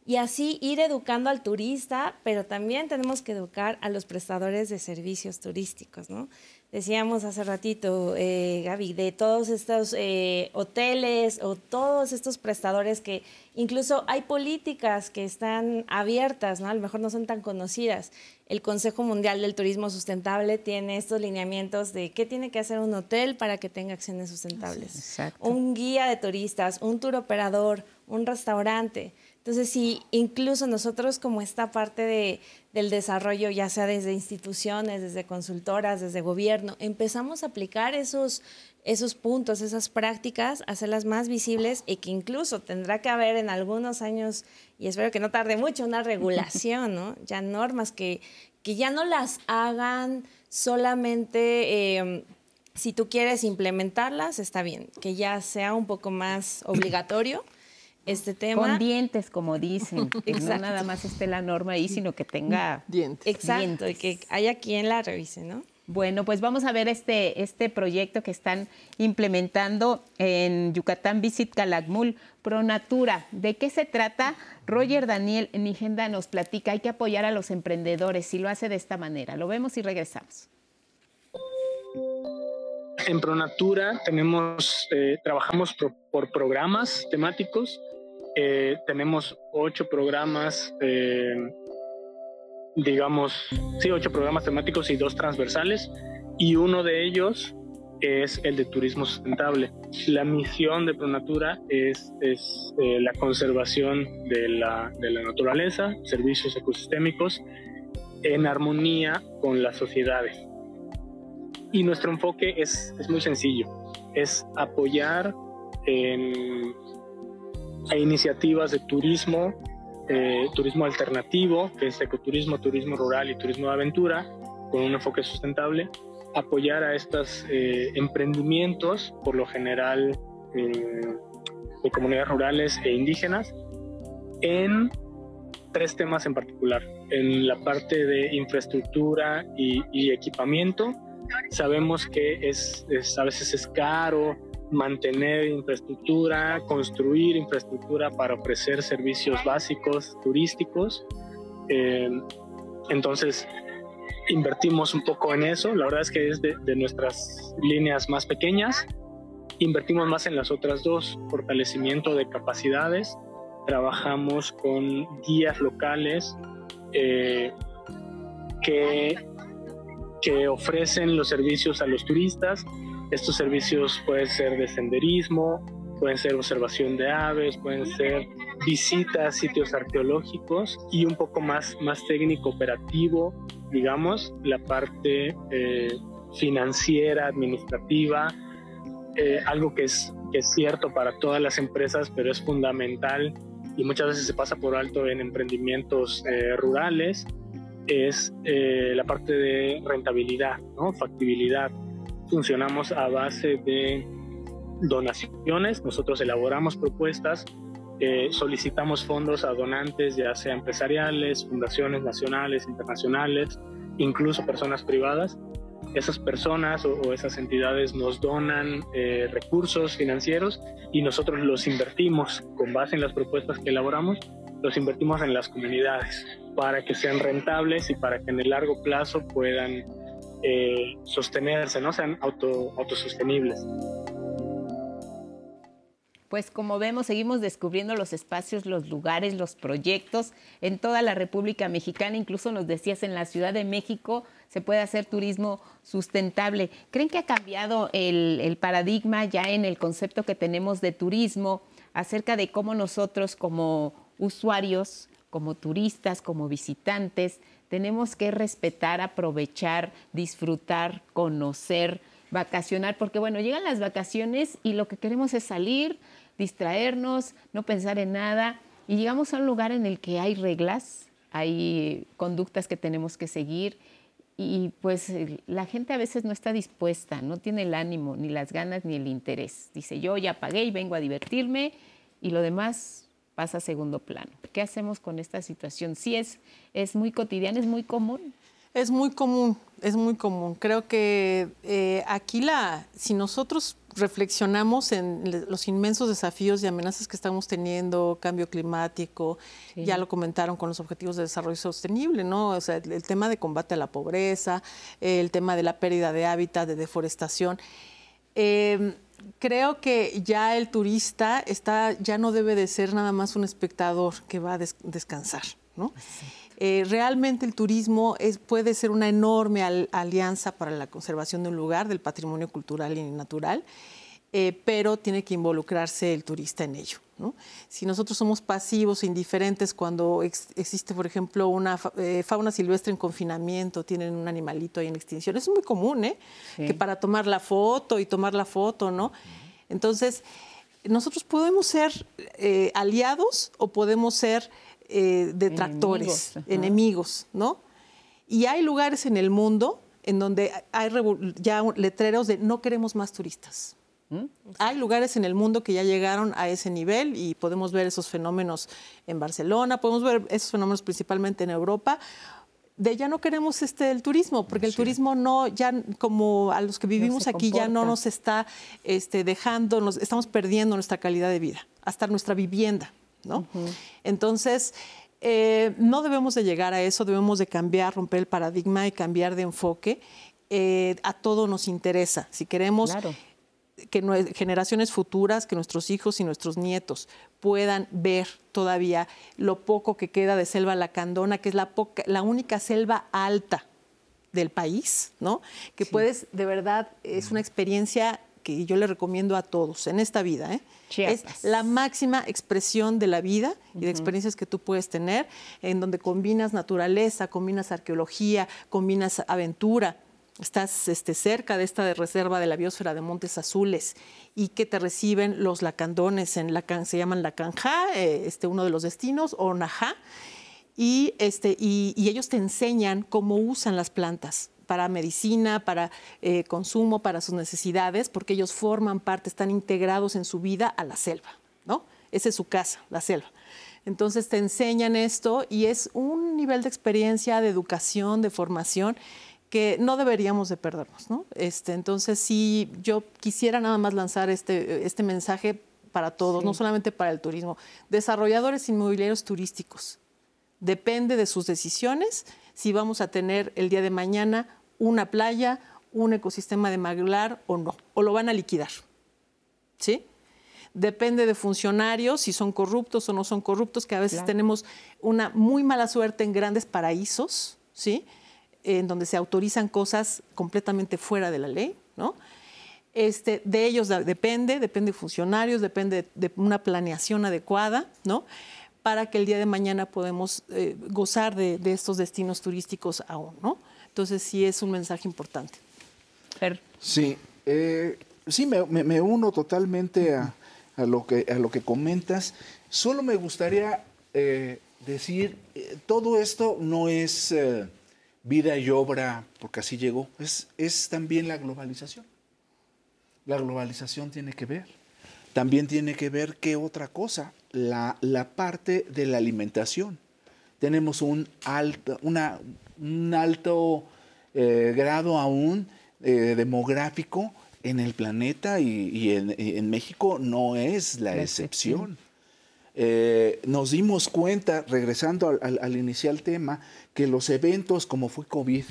y así ir educando al turista, pero también tenemos que educar a los prestadores de servicios turísticos, ¿no? Decíamos hace ratito, eh, Gaby, de todos estos eh, hoteles o todos estos prestadores que incluso hay políticas que están abiertas, ¿no? A lo mejor no son tan conocidas. El Consejo Mundial del Turismo Sustentable tiene estos lineamientos de qué tiene que hacer un hotel para que tenga acciones sustentables. Un guía de turistas, un tour operador, un restaurante. Entonces, si incluso nosotros como esta parte de, del desarrollo, ya sea desde instituciones, desde consultoras, desde gobierno, empezamos a aplicar esos, esos puntos, esas prácticas, hacerlas más visibles y que incluso tendrá que haber en algunos años, y espero que no tarde mucho, una regulación, ¿no? (laughs) Ya normas que, que ya no las hagan solamente... Eh, si tú quieres implementarlas, está bien, que ya sea un poco más obligatorio este tema. Con dientes, como dicen. no (laughs) nada más esté la norma ahí, sino que tenga dientes. Exacto, y que haya quien la revise, ¿no? Bueno, pues vamos a ver este, este proyecto que están implementando en Yucatán Visit Calakmul, Pronatura. ¿De qué se trata? Roger Daniel Nigenda nos platica, hay que apoyar a los emprendedores y lo hace de esta manera. Lo vemos y regresamos. En Pronatura tenemos, eh, trabajamos por programas temáticos eh, tenemos ocho programas, eh, digamos, sí, ocho programas temáticos y dos transversales, y uno de ellos es el de turismo sustentable. La misión de Pronatura es, es eh, la conservación de la, de la naturaleza, servicios ecosistémicos, en armonía con las sociedades. Y nuestro enfoque es, es muy sencillo, es apoyar en hay iniciativas de turismo, eh, turismo alternativo, que es ecoturismo, turismo rural y turismo de aventura, con un enfoque sustentable, apoyar a estos eh, emprendimientos, por lo general eh, de comunidades rurales e indígenas, en tres temas en particular. En la parte de infraestructura y, equipamiento, sabemos que es, a veces es caro, mantener infraestructura, construir infraestructura para ofrecer servicios básicos turísticos. Eh, entonces, invertimos un poco en eso. La verdad es que es de, nuestras líneas más pequeñas. Invertimos más en las otras dos, fortalecimiento de capacidades. Trabajamos con guías locales eh, que, que ofrecen los servicios a los turistas estos servicios pueden ser de senderismo, pueden ser observación de aves, pueden ser visitas a sitios arqueológicos y un poco más, más técnico operativo, digamos, la parte eh, financiera, administrativa, eh, algo que es, que es cierto para todas las empresas, pero es fundamental y muchas veces se pasa por alto en emprendimientos eh, rurales, es la parte de rentabilidad, ¿no? factibilidad funcionamos a base de donaciones, nosotros elaboramos propuestas, eh, solicitamos fondos a donantes, ya sea empresariales, fundaciones nacionales, internacionales, incluso personas privadas. Esas personas o, esas entidades nos donan eh, recursos financieros y nosotros los invertimos con base en las propuestas que elaboramos, los invertimos en las comunidades para que sean rentables y para que en el largo plazo puedan eh, sostenerse, ¿no? Sean auto, autosostenibles. Pues como vemos, seguimos descubriendo los espacios, los lugares, los proyectos en toda la República Mexicana. Incluso nos decías, en la Ciudad de México se puede hacer turismo sustentable. ¿Creen que ha cambiado el, el paradigma ya en el concepto que tenemos de turismo acerca de cómo nosotros como usuarios, como turistas, como visitantes, tenemos que respetar, aprovechar, disfrutar, conocer vacacionar, porque bueno, llegan las vacaciones y lo que queremos es salir, distraernos, no pensar en nada, y llegamos a un lugar en el que hay reglas, hay conductas que tenemos que seguir, y pues la gente a veces no está dispuesta, no tiene el ánimo, ni las ganas, ni el interés. Dice, yo ya pagué y vengo a divertirme, y lo demás pasa a segundo plano. ¿Qué hacemos con esta situación? Sí es, es muy cotidiana, es muy común. Es muy común, es muy común. Creo que eh, aquí la, si nosotros reflexionamos en los inmensos desafíos y amenazas que estamos teniendo, cambio climático, ya lo comentaron con los objetivos de desarrollo sostenible, ¿no? O sea, el, tema de combate a la pobreza, el tema de la pérdida de hábitat, de deforestación. Eh, creo que ya el turista está, ya no debe de ser nada más un espectador que va a descansar, ¿no? Eh, realmente el turismo es, puede ser una enorme alianza para la conservación de un lugar, del patrimonio cultural y natural, eh, pero tiene que involucrarse el turista en ello. Si nosotros somos pasivos, indiferentes, cuando existe, por ejemplo, una eh, fauna silvestre en confinamiento, tienen un animalito ahí en extinción, es muy común, ¿eh? Que para tomar la foto y tomar la foto, ¿no? Entonces, nosotros podemos ser eh, aliados o podemos ser detractores, enemigos, ¿no? Y hay lugares en el mundo en donde hay ya letreros de no queremos más turistas. Hay lugares en el mundo que ya llegaron a ese nivel y podemos ver esos fenómenos en Barcelona, podemos ver esos fenómenos principalmente en Europa de ya no queremos este el turismo, porque el turismo no, ya como a los que vivimos aquí ya no nos está este, dejando, nos, estamos perdiendo nuestra calidad de vida, hasta nuestra vivienda, ¿no? Entonces, eh, no debemos de llegar a eso, debemos de cambiar, romper el paradigma y cambiar de enfoque. Eh, a todo nos interesa. Si queremos que generaciones futuras, que nuestros hijos y nuestros nietos puedan ver todavía lo poco que queda de selva lacandona, que es la, la única selva alta del país, ¿no? Que puedes, de verdad, es una experiencia que yo le recomiendo a todos en esta vida. ¿eh? Es la máxima expresión de la vida y de experiencias que tú puedes tener, en donde combinas naturaleza, combinas arqueología, combinas aventura, estás este, cerca de esta reserva de la biosfera de Montes Azules y que te reciben los lacandones, en Lacan, se llaman Lacanja, eh, este, uno de los destinos, o Najá, y, este, y, ellos te enseñan cómo usan las plantas para medicina, para eh, consumo, para sus necesidades, porque ellos forman parte, están integrados en su vida a la selva, ¿no? Esa es su casa, la selva. Entonces te enseñan esto y es un nivel de experiencia, de educación, de formación que no deberíamos de perdernos, ¿no? Este, entonces, sí, yo quisiera nada más lanzar este, este mensaje para todos, no solamente para el turismo. Desarrolladores inmobiliarios turísticos. Depende de sus decisiones si vamos a tener el día de mañana una playa, un ecosistema de maglar o no, o lo van a liquidar. ¿Sí? Depende de funcionarios, si son corruptos o no son corruptos, que a veces tenemos una muy mala suerte en grandes paraísos, ¿sí? En donde se autorizan cosas completamente fuera de la ley, ¿no? Este, de ellos depende, depende de funcionarios, depende de, una planeación adecuada, ¿no? Para que el día de mañana podamos eh, gozar de, estos destinos turísticos aún, ¿no? Entonces sí es un mensaje importante. Sí, eh, sí me, uno totalmente a, lo que, a lo que comentas. Solo me gustaría eh, decir, todo esto no es vida y obra, porque así llegó, es, es también la globalización. La globalización tiene que ver. También tiene que ver qué otra cosa, la, la parte de la alimentación. Tenemos un alto, una, un alto eh, grado aún eh, demográfico en el planeta y, en, México no es la, excepción. Eh, nos dimos cuenta, regresando al, inicial tema, que los eventos como fue COVID,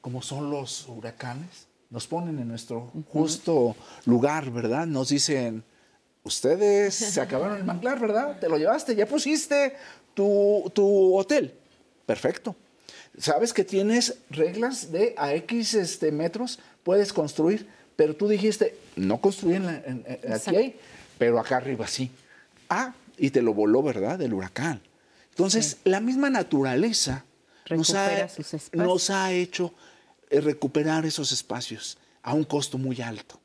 como son los huracanes, nos ponen en nuestro justo lugar, ¿verdad? Nos dicen, ustedes se acabaron el manglar, ¿verdad? Te lo llevaste, ya pusiste tu, tu hotel. Perfecto. Sabes que tienes reglas de a X este, metros puedes construir, pero tú dijiste, no construí en aquí, pero acá arriba sí. Ah, y te lo voló, ¿verdad? Del huracán. Entonces, la misma naturaleza nos ha, nos ha, hecho eh, recuperar esos espacios a un costo muy alto.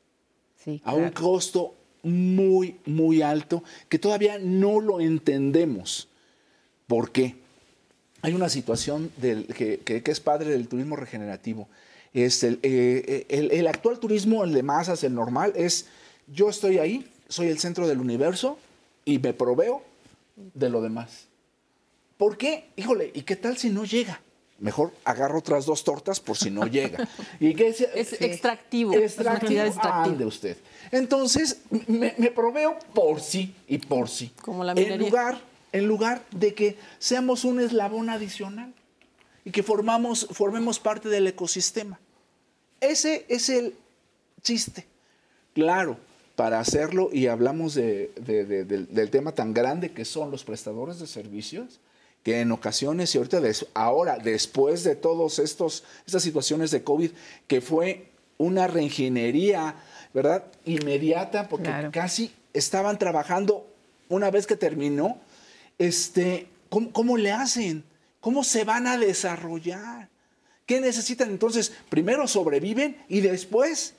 Sí, A un costo muy, muy alto que todavía no lo entendemos. ¿Por qué? Hay una situación del, que, que- que es padre del turismo regenerativo. Es el, eh, el- el actual turismo, el de masas, el normal, es yo estoy ahí, soy el centro del universo y me proveo de lo demás. ¿Por qué? Híjole, ¿y qué tal si no llega? Mejor agarro otras dos tortas por si no (laughs) llega. ¿Y qué es, Es extractivo, es una actividad extractiva. Ande usted. Entonces, me, me proveo por sí y por sí. Como la en lugar, en lugar de que seamos un eslabón adicional y que formamos, formemos parte del ecosistema. Ese es el chiste. Claro, para hacerlo, y hablamos de- de- de- del, del tema tan grande que son los prestadores de servicios, que en ocasiones, y ahorita, des- ahora, después de todas estas situaciones de COVID, que fue una reingeniería, ¿verdad? Inmediata, porque Claro. casi estaban trabajando una vez que terminó, este, ¿cómo, cómo le hacen? ¿Cómo se van a desarrollar? ¿Qué necesitan? Entonces, primero sobreviven y después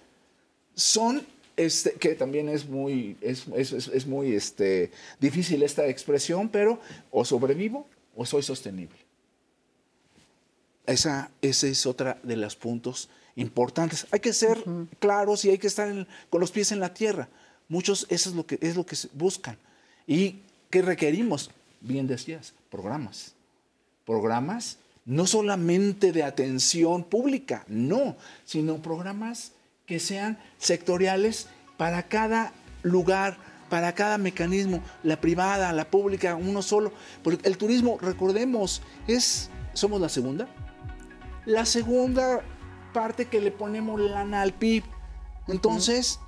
son, este, que también es muy, es, es- es- muy este, difícil esta expresión, pero o sobrevivo o soy sostenible. Esa, ese es otra de los puntos importantes. Hay que ser claros y hay que estar en- con los pies en la tierra. Muchos eso es lo que, es lo que buscan. ¿Y qué requerimos? Bien decías, programas. Programas no solamente de atención pública, no, sino programas que sean sectoriales para cada lugar, para cada mecanismo, la privada, la pública, uno solo. Porque el turismo, recordemos, es, somos la segunda, la segunda parte que le ponemos lana al PIB. Entonces,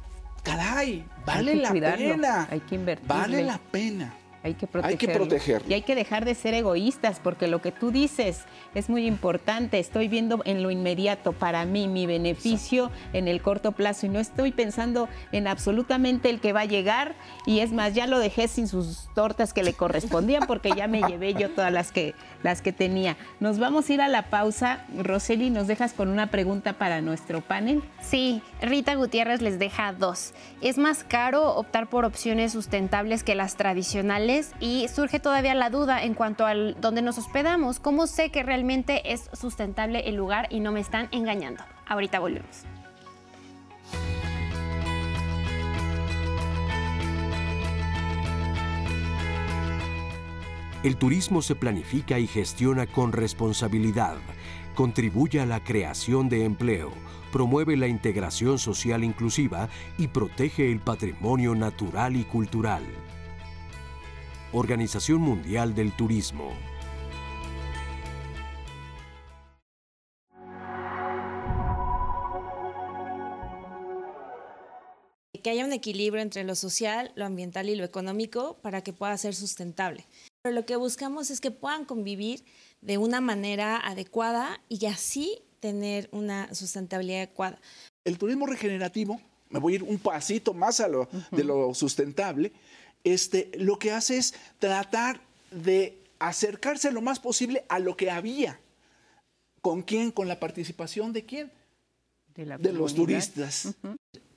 caray, vale la cuidarlo, pena. hay que invertirle. Vale la pena. Hay que Hay protegerlo. que protegerlo. Y hay que dejar de ser egoístas, porque lo que tú dices es muy importante. Estoy viendo en lo inmediato para mí mi beneficio en el corto plazo y no estoy pensando en absolutamente el que va a llegar. Y es más, ya lo dejé sin sus tortas que le correspondían porque ya me llevé yo todas las que, las que tenía. Nos vamos a ir a la pausa. Roseli, ¿nos dejas con una pregunta para nuestro panel? Sí, Rita Gutiérrez les deja dos. Es más caro optar por opciones sustentables que las tradicionales y surge todavía la duda en cuanto al dónde nos hospedamos. ¿Cómo sé que realmente es sustentable el lugar y no me están engañando? Ahorita volvemos. El turismo se planifica y gestiona con responsabilidad, contribuye a la creación de empleo, promueve la integración social inclusiva y protege el patrimonio natural y cultural. Organización Mundial del Turismo. que haya un equilibrio entre lo social, lo ambiental y lo económico para que pueda ser sustentable. Pero lo que buscamos es que puedan convivir de una manera adecuada y así tener una sustentabilidad adecuada. el turismo regenerativo, me voy a ir un pasito más a lo, de lo sustentable, este, lo que hace es tratar de acercarse lo más posible a lo que había. ¿Con quién? Con la participación de quién? De, la De los turistas.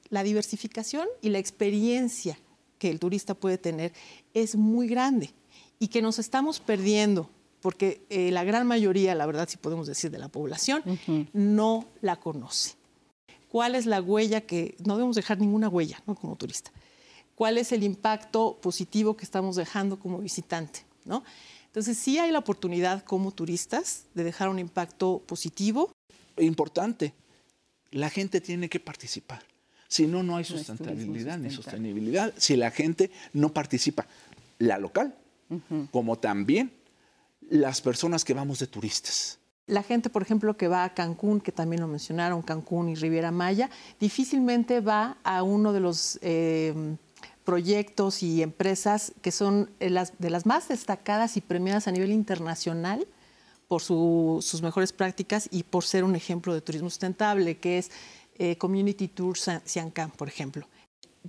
La diversificación y la experiencia que el turista puede tener es muy grande y que nos estamos perdiendo porque eh, la gran mayoría, la verdad, si podemos decir, de la población no la conoce. ¿Cuál es la huella que no debemos dejar ninguna huella, ¿no? Como turista. ¿Cuál es el impacto positivo que estamos dejando como visitante, ¿no? Entonces sí hay la oportunidad como turistas de dejar un impacto positivo. Importante, la gente tiene que participar. Si no, no hay No sustentabilidad ni sostenibilidad. Si la gente no participa, la local, como también las personas que vamos de turistas. La gente, por ejemplo, que va a Cancún, que también lo mencionaron, Cancún y Riviera Maya, difícilmente va a uno de los eh, proyectos y empresas que son eh, las, de las más destacadas y premiadas a nivel internacional por su- sus mejores prácticas y por ser un ejemplo de turismo sustentable, que es eh, Community Tour Siancán, por ejemplo.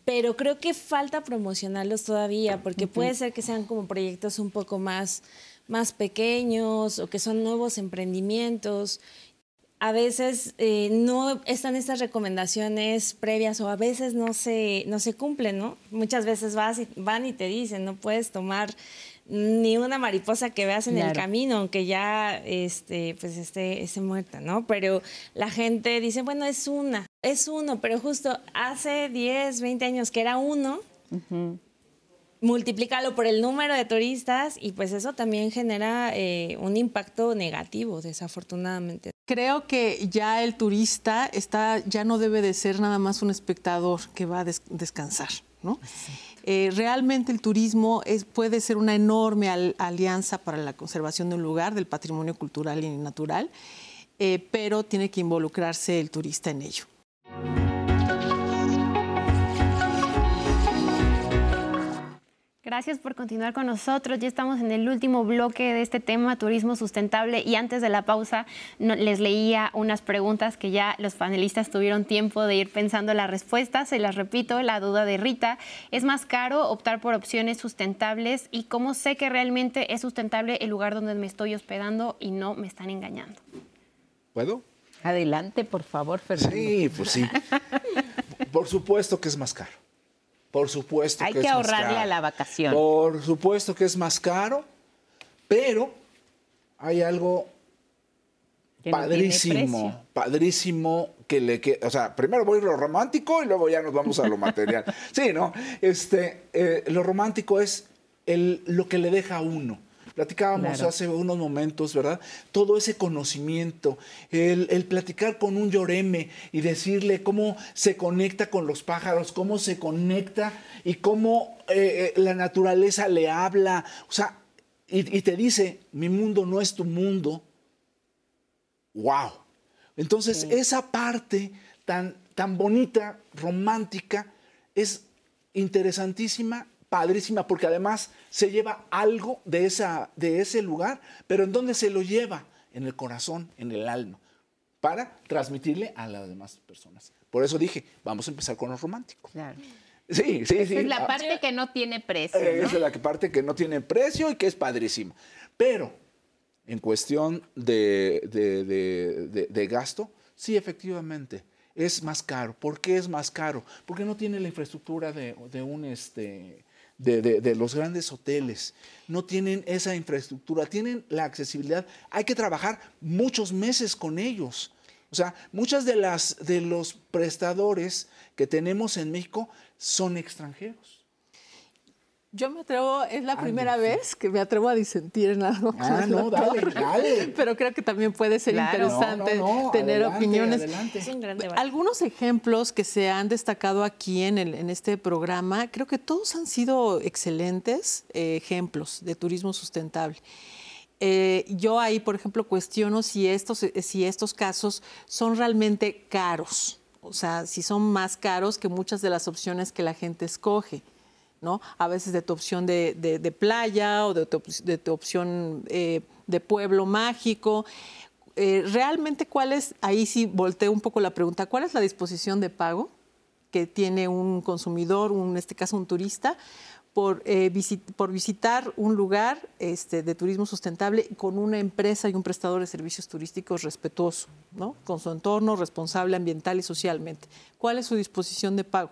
Pero creo que falta promocionarlos todavía, porque puede ser que sean como proyectos un poco más, más pequeños o que son nuevos emprendimientos. A veces eh, no están estas recomendaciones previas o a veces no se, no se cumplen, ¿no? Muchas veces vas y, van y te dicen, no puedes tomar ni una mariposa que veas en el camino, aunque ya este, pues esté, esté muerta, ¿no? Pero la gente dice, bueno, es una, es uno, pero justo hace 10, 20 años que era uno, multiplícalo por el número de turistas y pues eso también genera eh, un impacto negativo, desafortunadamente. Creo que ya el turista está, ya no debe de ser nada más un espectador que va a descansar, ¿no? Eh, realmente el turismo es, puede ser una enorme alianza para la conservación de un lugar, del patrimonio cultural y natural, eh, pero tiene que involucrarse el turista en ello. Gracias por continuar con nosotros. Ya estamos en el último bloque de este tema, turismo sustentable. Y antes de la pausa, les leía unas preguntas que ya los panelistas tuvieron tiempo de ir pensando la respuesta. Se las repito, la duda de Rita. ¿Es más caro optar por opciones sustentables? ¿Y cómo sé que realmente es sustentable el lugar donde me estoy hospedando y no me están engañando? ¿Puedo? Adelante, por favor, Fernando. Sí, pues sí. (laughs) por supuesto que es más caro. Por supuesto Hay que, que es ahorrarle más caro. a la vacación. Por supuesto que es más caro, pero hay algo no padrísimo, padrísimo que le que, o sea, primero voy a lo romántico y luego ya nos vamos a lo material. (laughs) sí, ¿no? Este, eh, lo romántico es el, lo que le deja a uno. Platicábamos Claro. hace unos momentos, ¿verdad? Todo ese conocimiento, el, el platicar con un lloreme y decirle cómo se conecta con los pájaros, cómo se conecta y cómo eh, eh, la naturaleza le habla. O sea, y, y te dice, mi mundo no es tu mundo. ¡Wow! Entonces, esa parte tan, tan bonita, romántica, es interesantísima, padrísima, porque además se lleva algo de, esa, de ese lugar, pero ¿en dónde se lo lleva? En el corazón, en el alma, para transmitirle a las demás personas. Por eso dije, vamos a empezar con lo romántico. Claro. Sí, sí, Esa sí. es la Ah, parte que no tiene precio. eh, ¿no? Esa es la parte que no tiene precio y que es padrísima. Pero en cuestión de, de- de- de- de gasto, sí, efectivamente, es más caro. ¿Por qué es más caro? Porque no tiene la infraestructura de, de un este. De, de- los grandes hoteles. No tienen esa infraestructura, tienen la accesibilidad. Hay que trabajar muchos meses con ellos. O sea, muchas de las de los prestadores que tenemos en México son extranjeros. Yo me atrevo, es la primera vez que me atrevo a disentir en algo. con Ah, el no, dale, dale. (laughs) Pero creo que también puede ser Claro. interesante No, no, no, tener adelante, opiniones. adelante. Es un gran debate. Algunos ejemplos que se han destacado aquí en, el- en este programa, creo que todos han sido excelentes eh, ejemplos de turismo sustentable. Eh, yo ahí, por ejemplo, cuestiono si estos, si estos casos son realmente caros, o sea, si son más caros que muchas de las opciones que la gente escoge. ¿No? A veces de tu opción de, playa o de tu, opción eh, de pueblo mágico. Eh, realmente, ¿cuál es, ahí sí volteo un poco la pregunta, ¿cuál es la disposición de pago que tiene un consumidor, en este caso un turista, por, eh, visitar un lugar este, de turismo sustentable con una empresa y un prestador de servicios turísticos respetuoso, con su entorno, responsable ambiental y socialmente? ¿Cuál es su disposición de pago?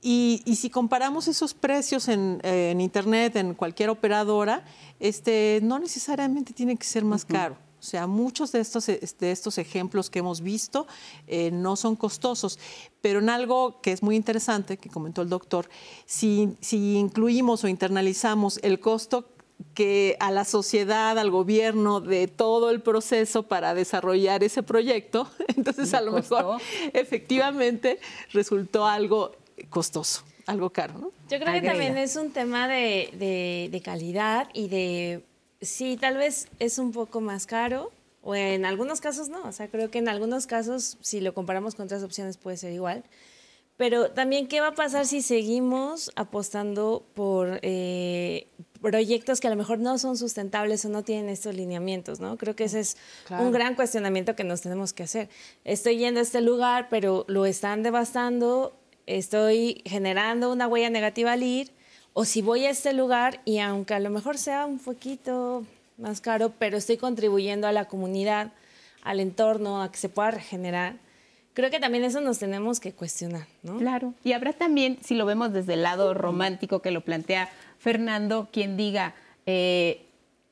Y, y si comparamos esos precios en, eh, en Internet, en cualquier operadora, este, no necesariamente tiene que ser más caro. O sea, muchos de estos, eh, de estos ejemplos que hemos visto eh, no son costosos, pero en algo que es muy interesante, que comentó el doctor, si, si incluimos o internalizamos el costo que a la sociedad, al gobierno, de todo el proceso para desarrollar ese proyecto, (laughs) entonces a lo mejor efectivamente resultó algo costoso, algo caro, ¿no? Yo creo que también es un tema de, de- de calidad y de, sí, tal vez es un poco más caro o en algunos casos no. O sea, creo que en algunos casos, si lo comparamos con otras opciones, puede ser igual. Pero también, ¿qué va a pasar si seguimos apostando por eh, proyectos que a lo mejor no son sustentables o no tienen estos lineamientos? ¿no? Creo que ese es Claro. un gran cuestionamiento que nos tenemos que hacer. Estoy yendo a este lugar, pero lo están devastando, estoy generando una huella negativa al ir, o si voy a este lugar y aunque a lo mejor sea un poquito más caro, pero estoy contribuyendo a la comunidad al entorno, a que se pueda regenerar, creo que también eso nos tenemos que cuestionar, ¿no? Claro. Y habrá también, si lo vemos desde el lado romántico que lo plantea Fernando, quien diga, eh,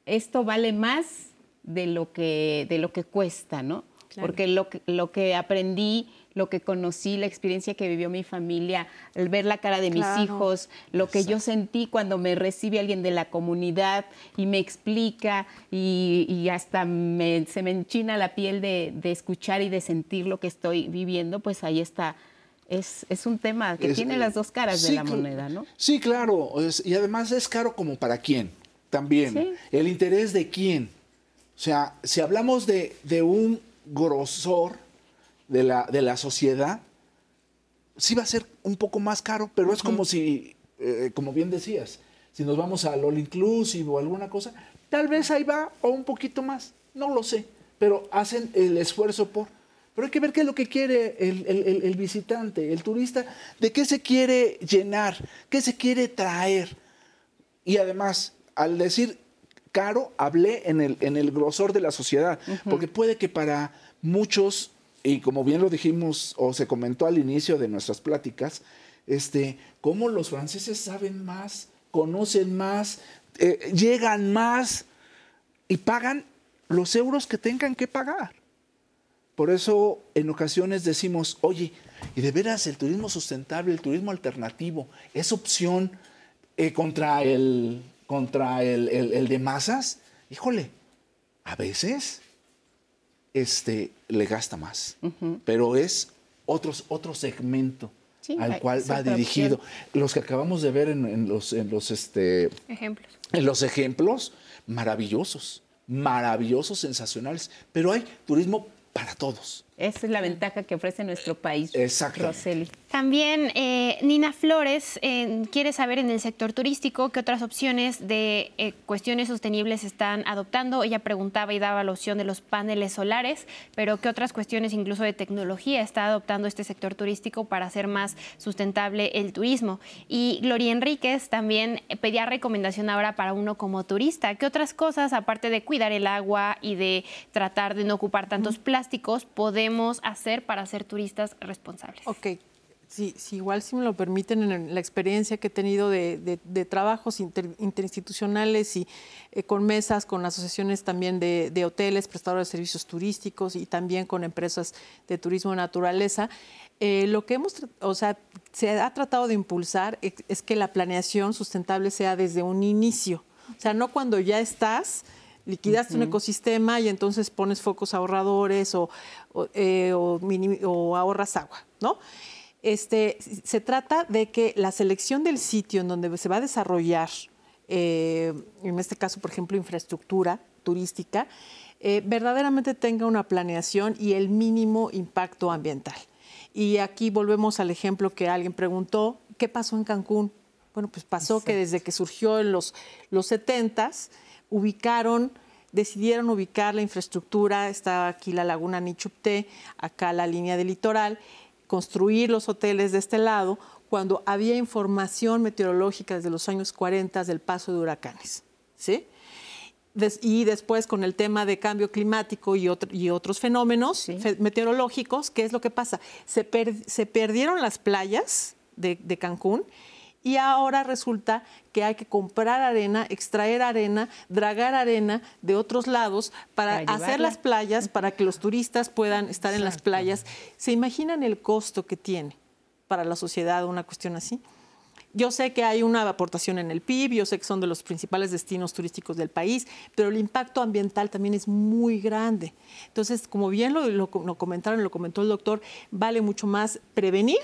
esto vale más de lo que, de lo que cuesta, ¿no? Porque lo que, lo que aprendí lo que conocí, la experiencia que vivió mi familia, el ver la cara de mis hijos, lo que yo sentí cuando me recibe alguien de la comunidad y me explica y, hasta se me enchina la piel de, escuchar y de sentir lo que estoy viviendo, pues ahí está. Es, un tema que tiene las dos caras de la moneda, ¿no? Sí, claro. y además es caro como para quién también. El interés de quién. O sea, si hablamos de, de un grosor, de la, de la sociedad, sí va a ser un poco más caro, pero es como si, eh, como bien decías, si nos vamos al all inclusive o alguna cosa, tal vez ahí va o un poquito más, no lo sé, pero hacen el esfuerzo por... Pero hay que ver qué es lo que quiere el, el visitante, el turista, de qué se quiere llenar, qué se quiere traer. Y además, al decir caro, hablé en el, en el grosor de la sociedad, porque puede que para muchos y como bien lo dijimos o se comentó al inicio de nuestras pláticas, este, cómo los franceses saben más, conocen más, eh, llegan más y pagan los euros que tengan que pagar. Por eso en ocasiones decimos, oye, y de veras el turismo sustentable, el turismo alternativo, es opción eh, contra, el, contra el de masas. Híjole, a veces este, le gasta más, pero es otros, otro segmento al cual va dirigido. Los que acabamos de ver en, los, en los este, ejemplos. En los ejemplos, maravillosos, maravillosos, sensacionales, pero hay turismo para todos. Esa es la ventaja que ofrece nuestro país. Exacto. Roseli. También eh, Nina Flores eh, quiere saber en el sector turístico qué otras opciones de eh, cuestiones sostenibles están adoptando. Ella preguntaba y daba la opción de los paneles solares, pero qué otras cuestiones incluso de tecnología está adoptando este sector turístico para hacer más sustentable el turismo. Y Gloria Enríquez también pedía recomendación ahora para uno como turista. ¿Qué otras cosas, aparte de cuidar el agua y de tratar de no ocupar tantos plásticos, podemos hacer para ser turistas responsables? Ok. Sí, igual si me lo permiten, en la experiencia que he tenido de, trabajos interinstitucionales y eh, con mesas, con asociaciones también de, hoteles, prestadores de servicios turísticos y también con empresas de turismo de naturaleza, eh, lo que hemos, o sea, se ha tratado de impulsar es que la planeación sustentable sea desde un inicio, o sea, no cuando ya estás liquidaste un ecosistema y entonces pones focos ahorradores o, eh, ahorras agua, ¿no? Este, se trata de que la selección del sitio en donde se va a desarrollar, eh, en este caso, por ejemplo, infraestructura turística, eh, verdaderamente tenga una planeación y el mínimo impacto ambiental. Y aquí volvemos al ejemplo que alguien preguntó, ¿qué pasó en Cancún? Bueno, pues pasó que desde que surgió en los, los 70s, ubicaron, decidieron ubicar la infraestructura, está aquí la laguna Nichupté, acá la línea del litoral, construir los hoteles de este lado, cuando había información meteorológica desde los años 40 del paso de huracanes. ¿sí? y después con el tema de cambio climático y, otros fenómenos meteorológicos, ¿qué es lo que pasa? Se, perdieron las playas de, de Cancún y ahora resulta que hay que comprar arena, extraer arena, dragar arena de otros lados para, hacer las playas, para que los turistas puedan estar en las playas. ¿Se imaginan el costo que tiene para la sociedad una cuestión así? Yo sé que hay una aportación en el PIB, yo sé que son de los principales destinos turísticos del país, pero el impacto ambiental también es muy grande. Entonces, como bien lo, lo comentaron, lo comentó el doctor, vale mucho más prevenir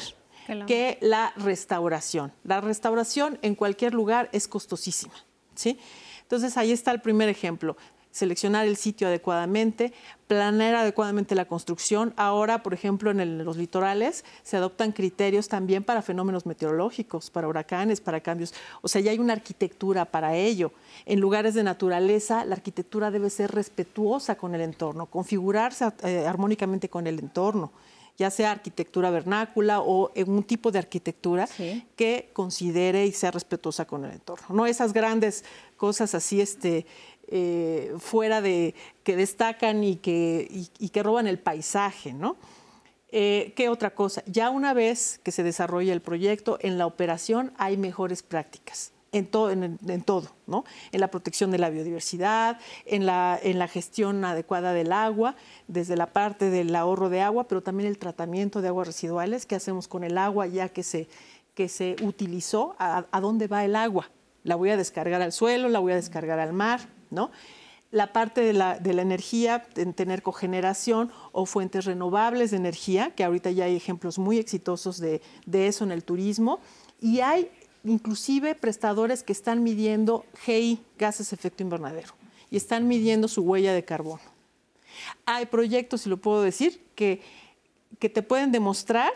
que la restauración. La restauración en cualquier lugar es costosísima. ¿sí? Entonces ahí está el primer ejemplo. Seleccionar el sitio adecuadamente, planear adecuadamente la construcción. Ahora, por ejemplo, en los litorales se adoptan criterios también para fenómenos meteorológicos, para huracanes, para cambios. O sea, ya hay una arquitectura para ello. En lugares de naturaleza, la arquitectura debe ser respetuosa con el entorno, configurarse eh, armónicamente con el entorno ya sea arquitectura vernácula o en un tipo de arquitectura que considere y sea respetuosa con el entorno. No esas grandes cosas así este, eh, fuera de que destacan y que, y, que roban el paisaje, ¿no? Eh, ¿Qué otra cosa? Ya una vez que se desarrolla el proyecto, en la operación hay mejores prácticas en, todo, en, todo, ¿no? En la protección de la biodiversidad, en la, en la gestión adecuada del agua, desde la parte del ahorro de agua, pero también el tratamiento de aguas residuales, qué hacemos con el agua ya que se, que se utilizó, a, dónde va el agua. La voy a descargar al suelo, la voy a descargar al mar, ¿no? La parte de la, de la energía, en tener cogeneración o fuentes renovables de energía, que ahorita ya hay ejemplos muy exitosos de, de eso en el turismo. Y hay inclusive prestadores que están midiendo GI, gases de efecto invernadero, y están midiendo su huella de carbono. Hay proyectos, si lo puedo decir, que, que te pueden demostrar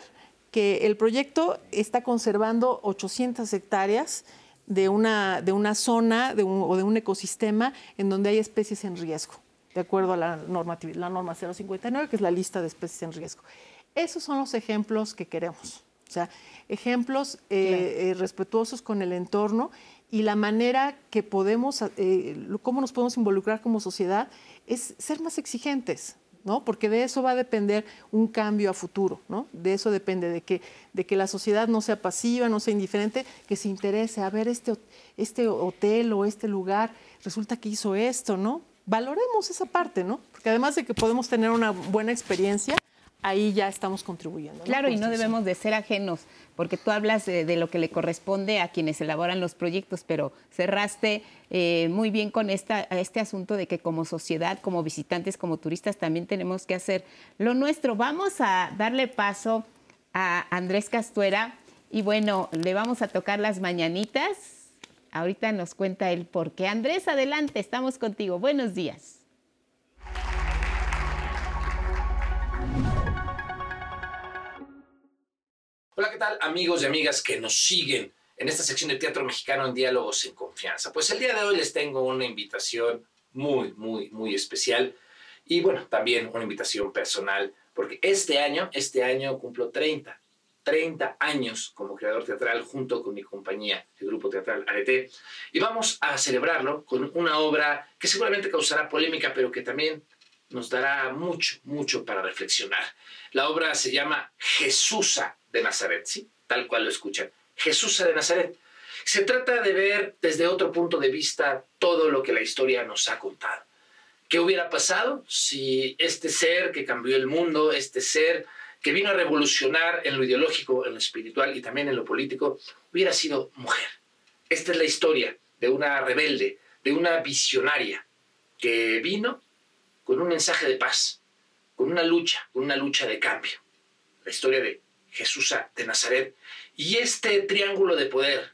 que el proyecto está conservando 800 hectáreas de una, de una zona o de un ecosistema en donde hay especies en riesgo, de acuerdo a la, la norma 059, que es la lista de especies en riesgo. Esos son los ejemplos que queremos. O sea, ejemplos eh, eh, respetuosos con el entorno y la manera que podemos, eh, cómo nos podemos involucrar como sociedad es ser más exigentes, ¿no? Porque de eso va a depender un cambio a futuro, ¿no? De eso depende, de que, de que la sociedad no sea pasiva, no sea indiferente, que se interese, a ver, este, este hotel o este lugar, resulta que hizo esto, ¿no? Valoremos esa parte, ¿no? Porque además de que podemos tener una buena experiencia, ahí ya estamos contribuyendo. Claro, y no debemos de ser ajenos, porque tú hablas de, lo que le corresponde a quienes elaboran los proyectos, pero cerraste eh, muy bien con esta, este asunto de que como sociedad, como visitantes, como turistas, también tenemos que hacer lo nuestro. Vamos a darle paso a Andrés Castuera y bueno, le vamos a tocar las mañanitas. Ahorita nos cuenta el por qué. Andrés, adelante, estamos contigo. Buenos días. Hola, ¿qué tal amigos y amigas que nos siguen en esta sección de Teatro Mexicano en Diálogos en Confianza? Pues el día de hoy les tengo una invitación muy, muy, muy especial y bueno, también una invitación personal, porque este año, este año cumplo 30, 30 años como creador teatral junto con mi compañía, el grupo teatral Arete, y vamos a celebrarlo con una obra que seguramente causará polémica, pero que también nos dará mucho, mucho para reflexionar. La obra se llama Jesusa de Nazaret, ¿sí? Tal cual lo escuchan. Jesús de Nazaret. Se trata de ver desde otro punto de vista todo lo que la historia nos ha contado. ¿Qué hubiera pasado si este ser que cambió el mundo, este ser que vino a revolucionar en lo ideológico, en lo espiritual y también en lo político, hubiera sido mujer? Esta es la historia de una rebelde, de una visionaria que vino con un mensaje de paz, con una lucha, con una lucha de cambio. La historia de Jesús de Nazaret, y este triángulo de poder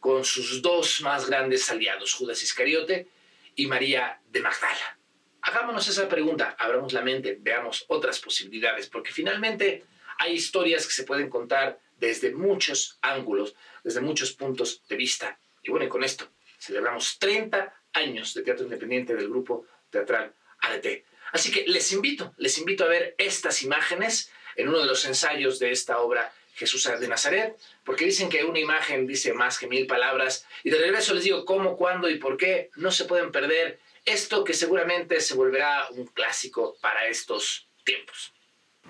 con sus dos más grandes aliados, Judas Iscariote y María de Magdala. Hagámonos esa pregunta, abramos la mente, veamos otras posibilidades, porque finalmente hay historias que se pueden contar desde muchos ángulos, desde muchos puntos de vista. Y bueno, y con esto celebramos 30 años de teatro independiente del grupo teatral ADT. Así que les invito, les invito a ver estas imágenes en uno de los ensayos de esta obra Jesús de Nazaret, porque dicen que una imagen dice más que mil palabras. Y de regreso les digo cómo, cuándo y por qué no se pueden perder esto que seguramente se volverá un clásico para estos tiempos.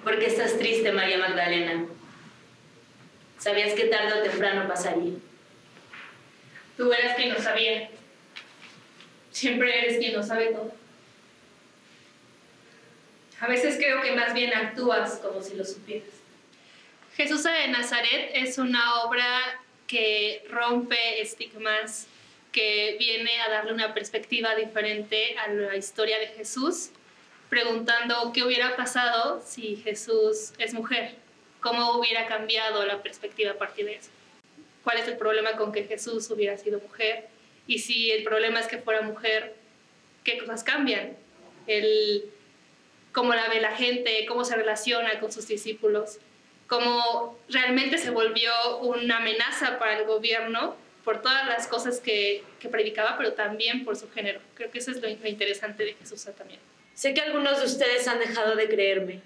¿Por qué estás triste, María Magdalena? Sabías que tarde o temprano pasaría. Tú eras quien lo sabía. Siempre eres quien lo sabe todo. A veces creo que más bien actúas como si lo supieras. Jesús de Nazaret es una obra que rompe estigmas, que viene a darle una perspectiva diferente a la historia de Jesús, preguntando qué hubiera pasado si Jesús es mujer, cómo hubiera cambiado la perspectiva a partir de eso. ¿Cuál es el problema con que Jesús hubiera sido mujer? Y si el problema es que fuera mujer, ¿qué cosas cambian? El, cómo la ve la gente, cómo se relaciona con sus discípulos, cómo realmente se volvió una amenaza para el gobierno por todas las cosas que, predicaba, pero también por su género. Creo que eso es lo, interesante de Jesús también. Sé que algunos de ustedes han dejado de creerme.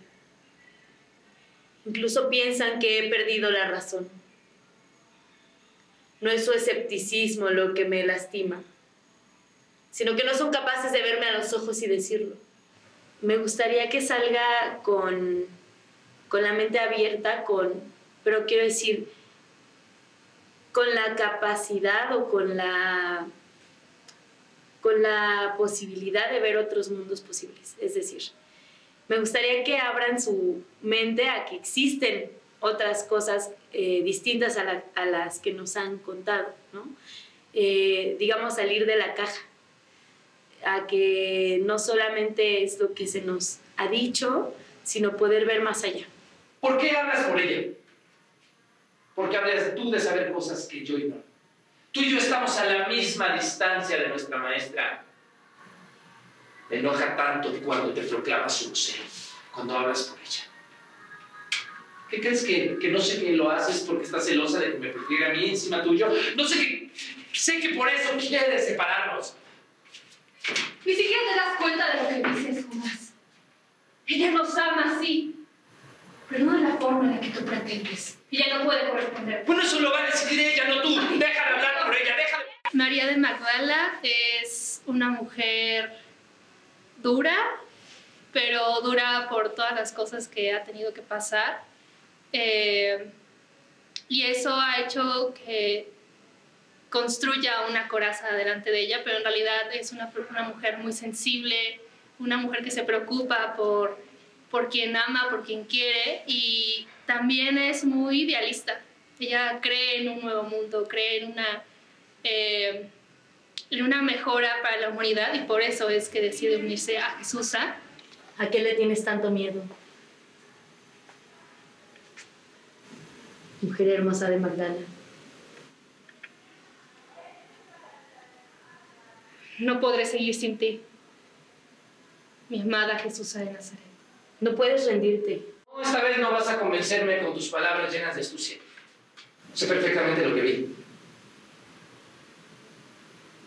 Incluso piensan que he perdido la razón. No es su escepticismo lo que me lastima, sino que no son capaces de verme a los ojos y decirlo. Me gustaría que salga con, con la mente abierta, con, pero quiero decir, con la capacidad o con la con la posibilidad de ver otros mundos posibles. Es decir, me gustaría que abran su mente a que existen otras cosas eh, distintas a, las que nos han contado, ¿no? Eh, digamos, salir de la caja, a que no solamente es lo que se nos ha dicho, sino poder ver más allá. ¿Por qué hablas por ella? Porque hablas tú de saber cosas que yo ignoro. Tú y yo estamos a la misma distancia de nuestra maestra. Me enoja tanto cuando te proclamas su lucero, cuando hablas por ella. ¿Qué crees que, que no sé que lo haces porque estás celosa de que me prefiere a mí encima tuyo? No sé que, sé que por eso quieres separarnos. Ni siquiera te das cuenta de lo que dices, Judas. Ella nos ama así, pero no de la forma en la que tú pretendes. Ella no puede corresponder. Bueno, eso lo va a decidir ella, no tú. Déjala hablar por ella, déjala. María de Magdala es una mujer dura, pero dura por todas las cosas que ha tenido que pasar. Eh, y eso ha hecho que construya una coraza delante de ella, pero en realidad es una, una mujer muy sensible, una mujer que se preocupa por, por quien ama, por quien quiere y también es muy idealista. Ella cree en un nuevo mundo, cree en una, eh, en una mejora para la humanidad y por eso es que decide unirse a Jesús. ¿A qué le tienes tanto miedo? Mujer hermosa de Magdala. No podré seguir sin ti, mi amada Jesús de Nazaret. No puedes rendirte esta vez no vas a convencerme con tus palabras llenas de astucia. Sé perfectamente lo que vi.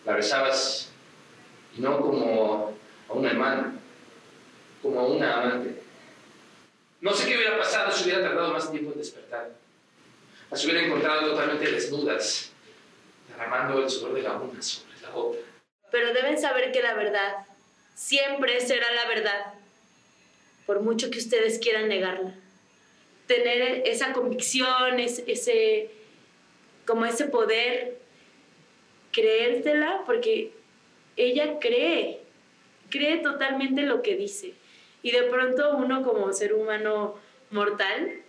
La besabas, y no como a una hermana, como a una amante. No sé qué hubiera pasado si hubiera tardado más tiempo en despertar. Las hubiera encontrado totalmente desnudas, derramando el sudor de la una sobre la otra. Pero deben saber que la verdad siempre será la verdad por mucho que ustedes quieran negarla. Tener esa convicción, ese, como ese poder, creértela, porque ella cree, cree totalmente lo que dice. Y de pronto uno como ser humano mortal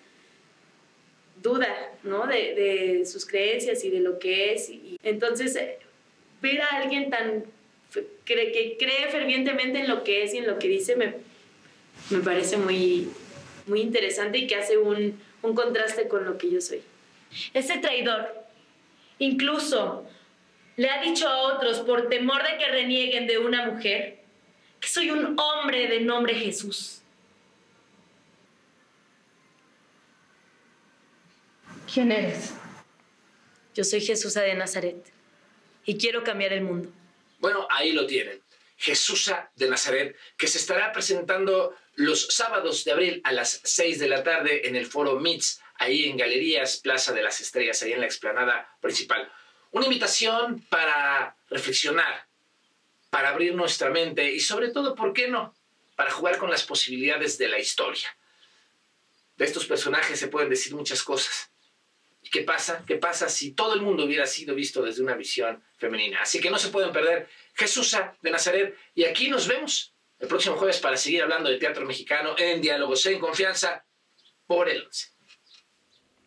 duda, ¿no? De, sus creencias y de lo que es. Y entonces, ver a alguien tan que cree fervientemente en lo que es y en lo que dice me, me parece muy, muy interesante y que hace un, un contraste con lo que yo soy. Ese traidor incluso le ha dicho a otros, por temor de que renieguen de una mujer, que soy un hombre de nombre Jesús. ¿Quién eres? Yo soy Jesús de Nazaret y quiero cambiar el mundo. Bueno, ahí lo tienen. Jesús de Nazaret, que se estará presentando los sábados de abril a las 6 de la tarde en el foro MITS, ahí en Galerías Plaza de las Estrellas, ahí en la explanada principal. Una invitación para reflexionar, para abrir nuestra mente y sobre todo, ¿por qué no? Para jugar con las posibilidades de la historia. De estos personajes se pueden decir muchas cosas. ¿Y qué pasa? ¿Qué pasa si todo el mundo hubiera sido visto desde una visión femenina? Así que no se pueden perder Jesús de Nazaret y aquí nos vemos el próximo jueves para seguir hablando de teatro mexicano en Diálogos en Confianza por el 11.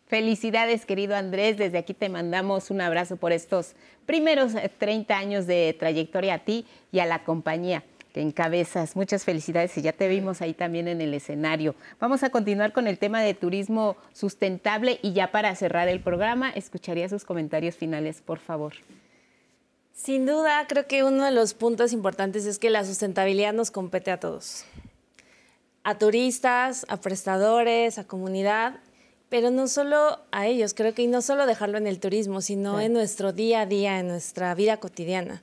Felicidades, querido Andrés. Desde aquí te mandamos un abrazo por estos primeros 30 eh, años de trayectoria a ti y a la compañía que encabezas. Muchas felicidades y ya te vimos ahí también en el escenario. Vamos a continuar con el tema de turismo sustentable y ya para cerrar el programa, escucharía sus comentarios finales, por favor. Sin duda, creo que uno de los puntos importantes es que la sustentabilidad nos compete a todos. A turistas, a prestadores, a comunidad, pero no solo a ellos, creo que y no solo dejarlo en el turismo, sino en nuestro día a día, en nuestra vida cotidiana.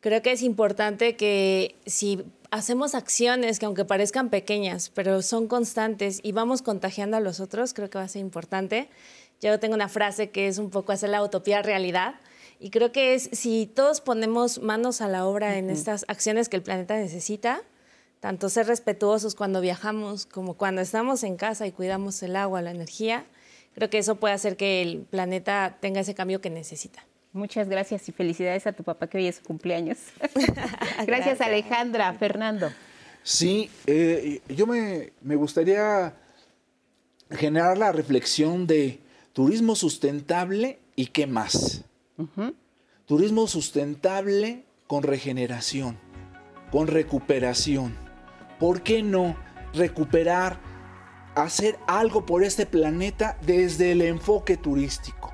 Creo que es importante que si hacemos acciones que aunque parezcan pequeñas, pero son constantes y vamos contagiando a los otros, creo que va a ser importante. Yo tengo una frase que es un poco hacer la utopía realidad. Y creo que es si todos ponemos manos a la obra en estas acciones que el planeta necesita, tanto ser respetuosos cuando viajamos como cuando estamos en casa y cuidamos el agua, la energía, creo que eso puede hacer que el planeta tenga ese cambio que necesita. Muchas gracias y felicidades a tu papá que hoy es su cumpleaños. (laughs) (laughs) gracias, Alejandra. Fernando. Sí, eh, yo me, gustaría generar la reflexión de turismo sustentable y qué más. Turismo sustentable con regeneración, con recuperación. ¿Por qué no recuperar, hacer algo por este planeta desde el enfoque turístico?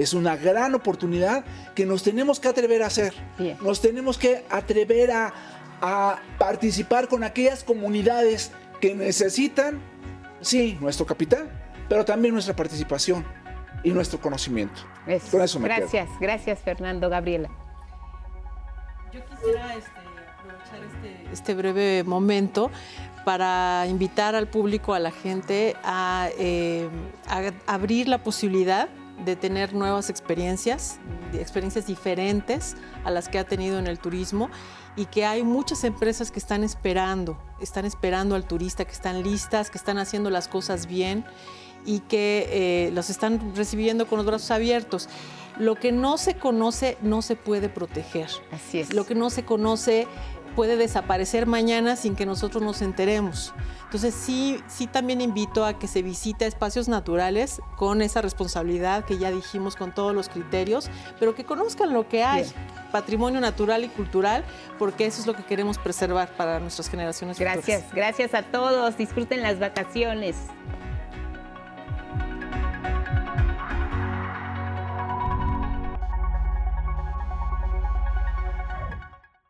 Es una gran oportunidad que nos tenemos que atrever a hacer. Nos tenemos que atrever a, participar con aquellas comunidades que necesitan, sí, nuestro capital, pero también nuestra participación y nuestro conocimiento. gracias, gracias Fernando, Gabriela. Yo quisiera este, aprovechar este, este, breve momento para invitar al público, a la gente, a eh, abrir la posibilidad de tener nuevas experiencias, experiencias diferentes a las que ha tenido en el turismo y que hay muchas empresas que están esperando, están esperando al turista, que están listas, que están haciendo las cosas bien y que eh, los están recibiendo con los brazos abiertos. Lo que no se conoce no se puede proteger. Así es. Lo que no se conoce puede desaparecer mañana sin que nosotros nos enteremos. Entonces sí, sí también invito a que se visite espacios naturales con esa responsabilidad que ya dijimos con todos los criterios, pero que conozcan lo que hay, patrimonio natural y cultural, porque eso es lo que queremos preservar para nuestras generaciones gracias, futuras. Gracias, gracias a todos. Disfruten las vacaciones.